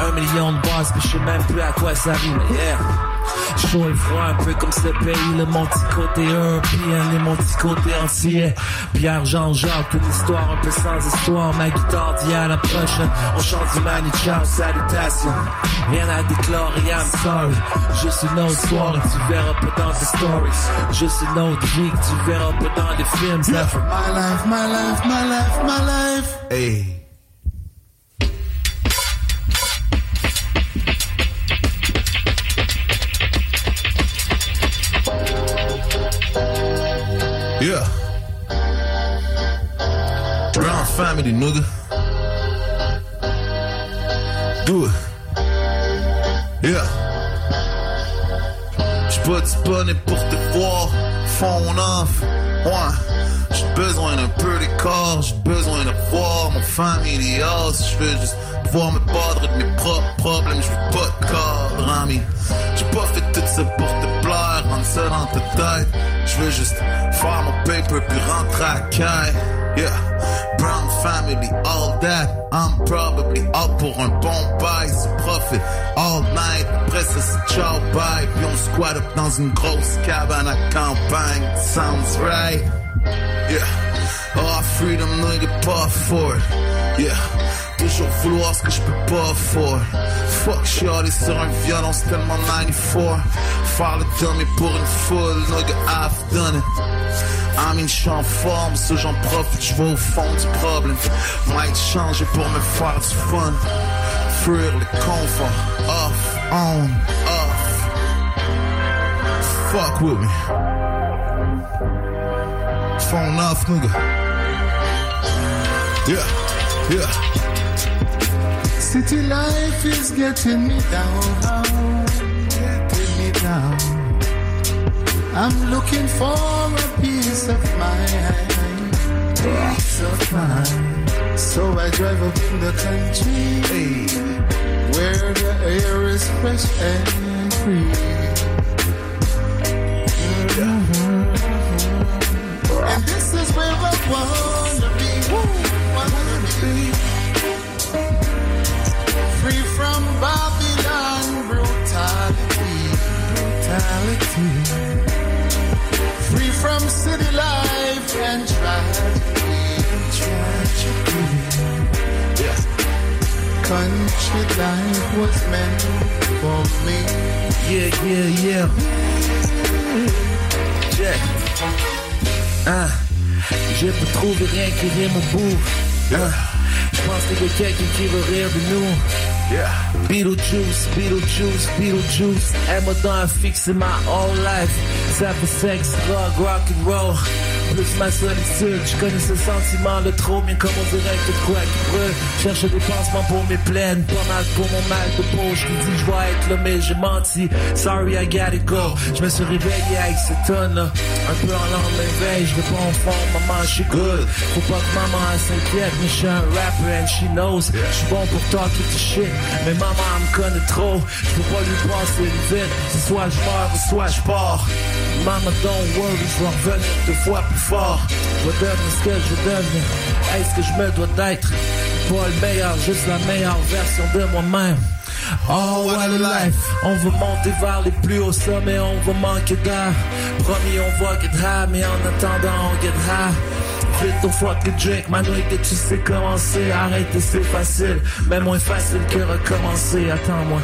Un million de bases, puis je sais même plus à quoi ça rime, yeah. Chaud et froid, un peu comme ce pays, le mon petit côté européen, les mon petit côté entier. Pierre, Jean, Jacques, une histoire un peu sans histoire. Ma guitare dit à la prochaine, on chante du Mani Ciao, salutations. Rien à déclarer, I'm sorry. Juste une autre soirée, tu verras pas dans tes stories. Juste une autre vie que tu verras pas dans les films. Ça My life, my life, my life, my life. Hey. Family, nigga. Do it. Yeah. J'suis pas disponible pour te voir. Fond neuf. Ouais. J'ai besoin d'un peu d'écart. J'ai besoin de voir mon famille Je veux juste pouvoir me battre de mes propres problèmes. Je pas de cadre, ami. J'ai pas fait tout ça pour te plaire. Rendre ça dans ta tête. Je veux juste faire mon paper puis rentrer à caille. Yeah. Brown family, all that. I'm probably out pour un bon bail. So profit all night. Après ça, c'est ciao bye. Puis on squat up dans une grosse cabane à campagne. Sounds right. Yeah. Oh, freedom, nigga, pas for it. Yeah. Toujours vouloir ce que je peux pas afford. Fuck, shorty sur un violon, c'est tellement 94. Le dummy pour une foule, nigga, I've done it. I mean, j'suis en forme, ça j'en profite, j'vais au fond du problème. Might changer pour me faire du fun. Fuir le off, on, off. Fuck with me. Phone off, nigga. Yeah, yeah. City life is getting me down, I'm looking for a peace of mind, peace of mind. So I drive up in the country, where the air is fresh and free. And this is where I wanna be, wanna be. Free from Babylon brutality, brutality. From city life and tragedy, tragedy. Yeah. Country life was meant for me. Yeah, yeah, yeah. Check. Hein. Je peux trouver rien qui rime au bout. Hein. Je pense qu'il y a quelqu'un qui veut rire de nous. Yeah. Beetlejuice, Beetlejuice, Beetlejuice. Elle m'a dans un fixe ma whole life. Ça fait sexe, rock, rock and roll. Plus ma solitude, je connais ce sentiment de trop, mais comme on dirait que quoi qui brûle. Cherche des pansements pour mes plaines, pas mal pour mon mal de peau. Je dis je vais être là, mais j'ai menti. Sorry, I gotta go. Je me suis réveillé avec cette tonne. Un peu en lendemain veille, je réponds au fond, maman, je suis good. Faut pas que maman s'inquiète, mais je suis un rapper and she knows. Je suis bon pour talker to shit, mais maman me connaît trop. Je pas lui passer une vite. Soit je meurs soit je. Mama, don't worry, je vais deux fois plus fort. Je vais devenir ce que je veux devenir. Est-ce que je me dois d'être? Pas le meilleur, juste la meilleure version de moi-même? Oh, what a life! On veut monter vers les plus hauts sommets, on va manquer d'air. Promis, on va high, mais en attendant, on high. Vite au fuck le drink, maintenant que tu sais commencer. Arrêter, c'est facile, mais moins facile que recommencer. Attends-moi.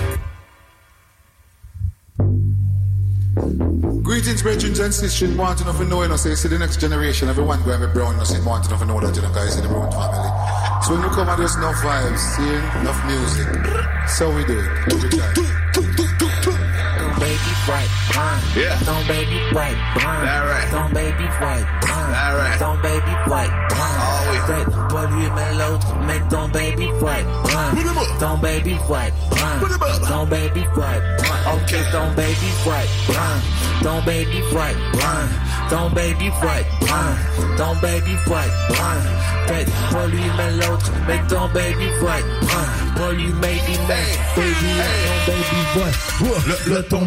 Greetings, brethren and sisters. Want to know if you know, you see the next generation, everyone go have a brown, say, want to know you know that, you know, guys, in the brown family. So when you come out, there's enough vibes, see, enough music. So we do it. Baby right, blind. Yeah. Don't baby right, blind. All right. Don't baby right, blind. All right. Don't baby blind. Always. L'autre, mais ton baby blind. Put him up. Baby right, blind. Put him up. Baby blind. Okay. Ton baby right, blind. Ton baby right, blind. Ton baby right, blind. Ton baby right, blind. Fait, pas lui mais l'autre, mais ton baby right, blind. Lui maybe baby, ton baby right. Le, le ton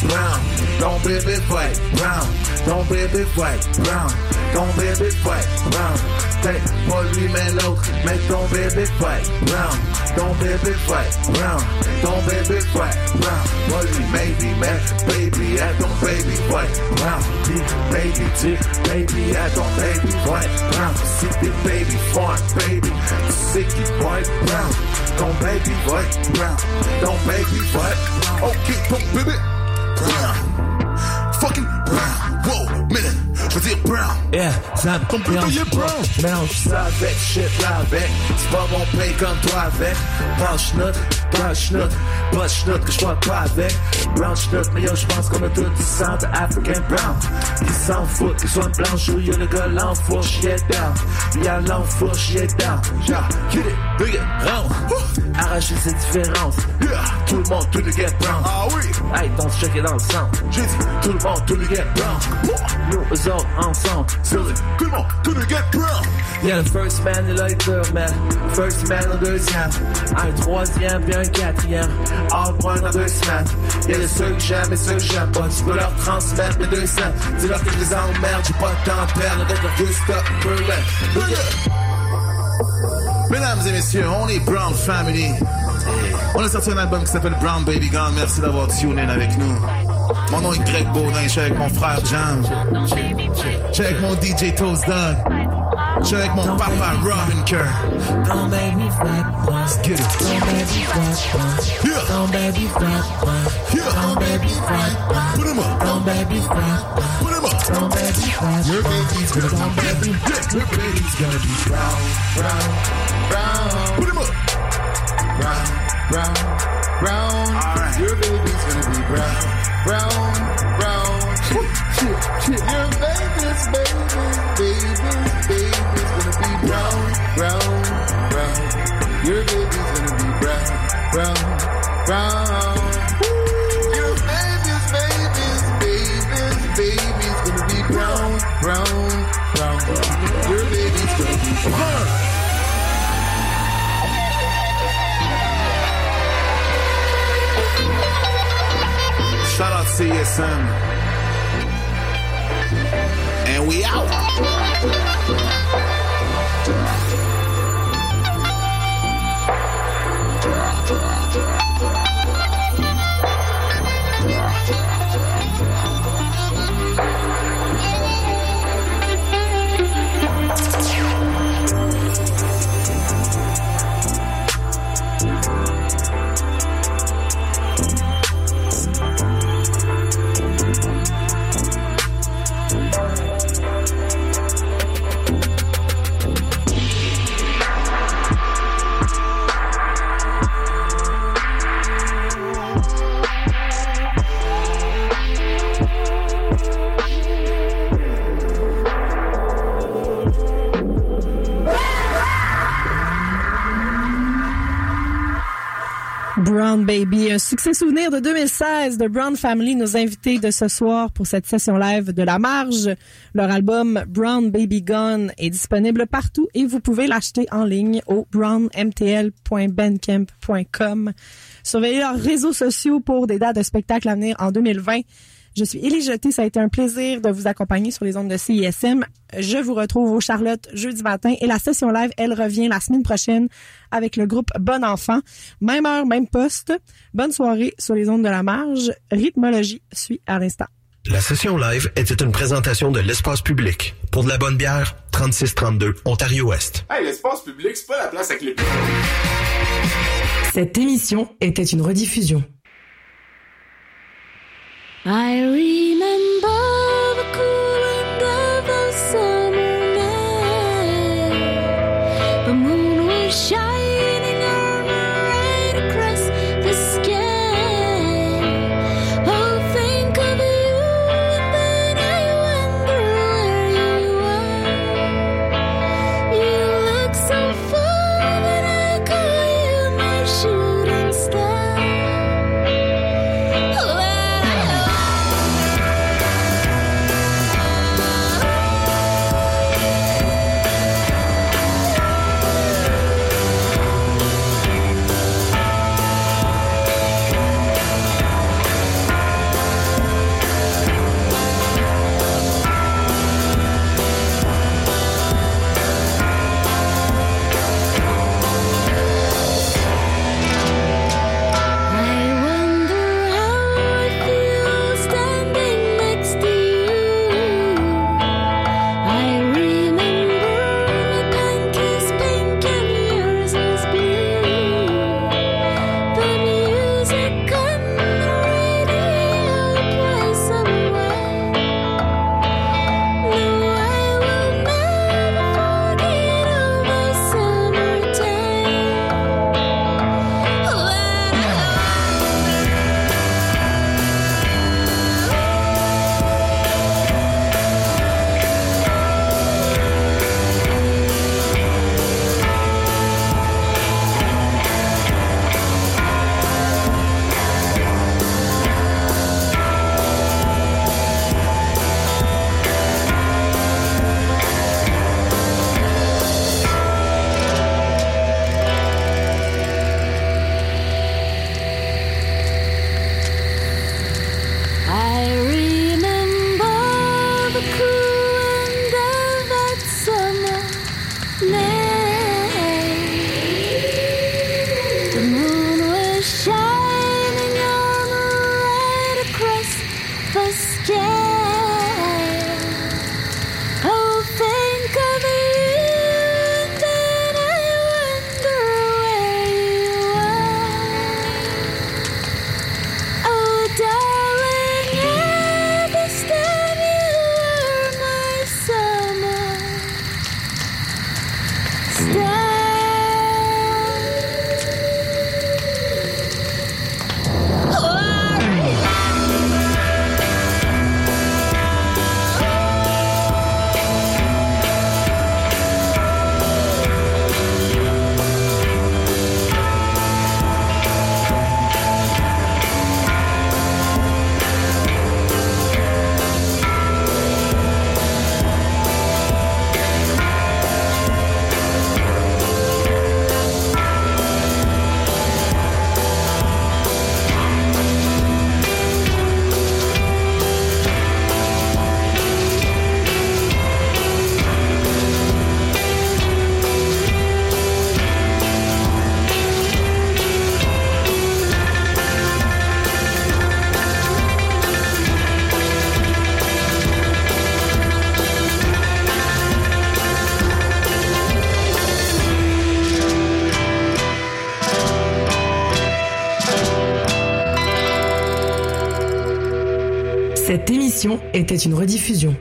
bébé fight brown, ton bébé fight. Brown, ton bébé fight. Brown, ton bébé fight. Brown. T'es pas lui mais l'autre, mais ton bébé fight. Brown, ton bébé fight. Brown, ton bébé fight. Brown. Pas lui maybe mais baby à ton baby fight. Brown. Dis baby dis baby à ton baby fight. Brown. Si t'es baby fight baby, tu sais qu'il fight brown. Ton baby fight. Brown, ton baby fight. Ok, ton bébé brown, fucking brown. Wow, minute, je veux dire brown. Yeah, ça me brown. Mélange ça avec shit là avec. C'est pas mon paye comme toi avec. Schnout, brown schnout, pas schnout que je vois pas avec. Brown schnout, mais yo, j'pense qu'on a tout du sang de African brown. Ils s'en foutent qu'ils soient blancs ou y'a le gars l'enfourche, il est down. Y'a l'enfourche, il est down. Yeah, get it, big it, round. Arracher ces différences. Yeah, tout le monde, tout le get brown. Ah oui. Hey, ton checker dans le sang. J'ai dit, Tout le monde, tout le get brown. Nous, eux autres, ensemble. vrai. Tout le monde, tout le get brown. Y'a le first man et le third man. First man au deuxième. Un troisième puis un quatrième. All one en deux semaines. Y'a les ceux que j'aime et ceux que j'aime pas. Tu peux leur transmettre mes deux cents. Dis-leur que je les emmerde. J'ai pas le temps de perdre avec le vieux. Mesdames et messieurs, on est Brown Family. On a sorti un album qui s'appelle Brown Baby Gone. Merci d'avoir tuné avec nous. Mon nom est Greg Baudin, je suis avec mon frère Jam. Je suis avec mon DJ Toast Dog. Je suis avec mon papa Robin Kerr. Get it. Put him up. Put him up. Gonna be brown, Put him up. Your baby's gonna be brown, brown, brown. Your baby's, baby's, baby's, baby's gonna be brown, brown, brown. Your baby's gonna be brown, brown, brown. CSM. And we out. Brown Baby, un succès souvenir de 2016 de Brown Family, nos invités de ce soir pour cette session live de La Marge. Leur album Brown Baby Gone est disponible partout et vous pouvez l'acheter en ligne au brownmtl.bandcamp.com. Surveillez leurs réseaux sociaux pour des dates de spectacles à venir en 2020. Je suis Élie Jeté, ça a été un plaisir de vous accompagner sur les ondes de CISM. Je vous retrouve au Charlotte jeudi matin et la session live, elle revient la semaine prochaine avec le groupe Bon Enfant. Même heure, même poste. Bonne soirée sur les ondes de la marge. Rythmologie suit à l'instant. La session live était une présentation de l'espace public. Pour de la bonne bière, 3632 Ontario-Ouest. Hey, l'espace public, c'est pas la place avec les Cette émission était une rediffusion. I remember était une rediffusion.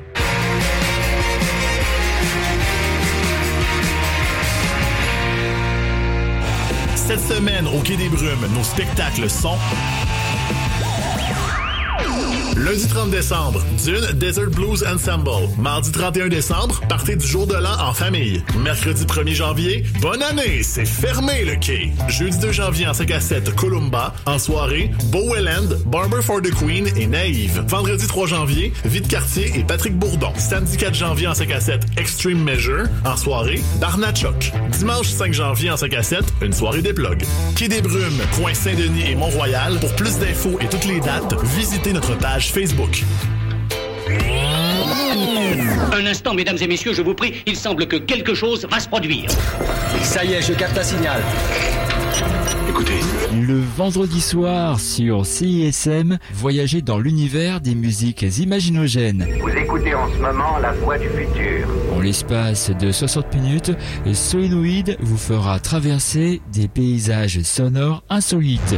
Cette semaine, au Quai des Brumes, nos spectacles sont... Lundi 30 décembre, Dune Desert Blues Ensemble. Mardi 31 décembre, partez du jour de l'an en famille. Mercredi 1er janvier, bonne année, c'est fermé le quai. Jeudi 2 janvier en 5 à 7, Columba. En soirée, Bowelland, Barber for the Queen et Naïve. Vendredi 3 janvier, Vite Cartier et Patrick Bourdon. Samedi 4 janvier en 5 à 7, Extreme Measure. En soirée, Barnachok. Dimanche 5 janvier en 5 à 7, une soirée des plugs. Quai des Brumes, coin Saint-Denis et Mont-Royal. Pour plus d'infos et toutes les dates, visitez notre page Facebook. Un instant, mesdames et messieurs, je vous prie, il semble que quelque chose va se produire. Ça y est, je capte un signal. Écoutez. Le vendredi soir sur CISM, voyagez dans l'univers des musiques imaginogènes. Vous écoutez en ce moment la voix du futur. En l'espace de 60 minutes, Solenoid vous fera traverser des paysages sonores insolites.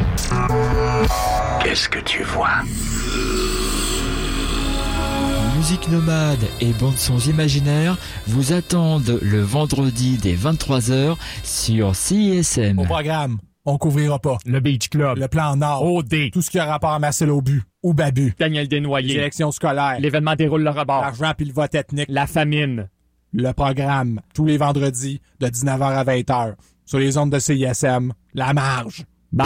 Qu'est-ce que tu vois? Musique nomade et bandes sons imaginaires vous attendent le vendredi dès 23h sur CISM. Au programme, on couvrira pas. Le Beach Club. Le plan Nord. OD. Tout ce qui a rapport à Marcel Aubu ou Babu. Daniel Desnoyers. Direction scolaire. L'événement déroule le rebord. L'argent puis le vote ethnique. La famine. Le programme, tous les vendredis, de 19h à 20h. Sur les ondes de CISM. La marge. Bye.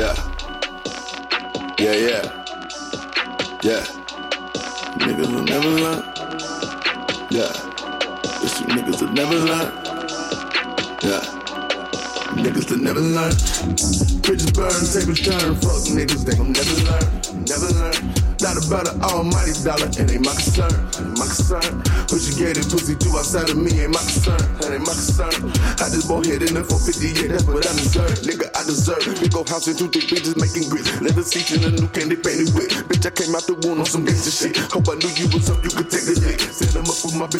Yeah. Yeah, yeah. Yeah. Niggas will never learn. Yeah. It's you niggas will never learn. Yeah. niggas that never learn. Bridges burn, tables turn. Fuck niggas, they gon' never learn. Never learn. Not about the almighty dollar, it ain't my concern. Ain't my concern. What you get it, pussy do outside of me ain't my concern. That ain't my concern. I just bought hit in the 450, yeah, that's what I deserve. Nigga, I deserve. Big old house and two thick bitches making grits. Leather seats in a new candy painted whip. Bitch, I came out the wound on some gangster shit. Hope I knew you was up, you could take the dick. Set them up with my bitch.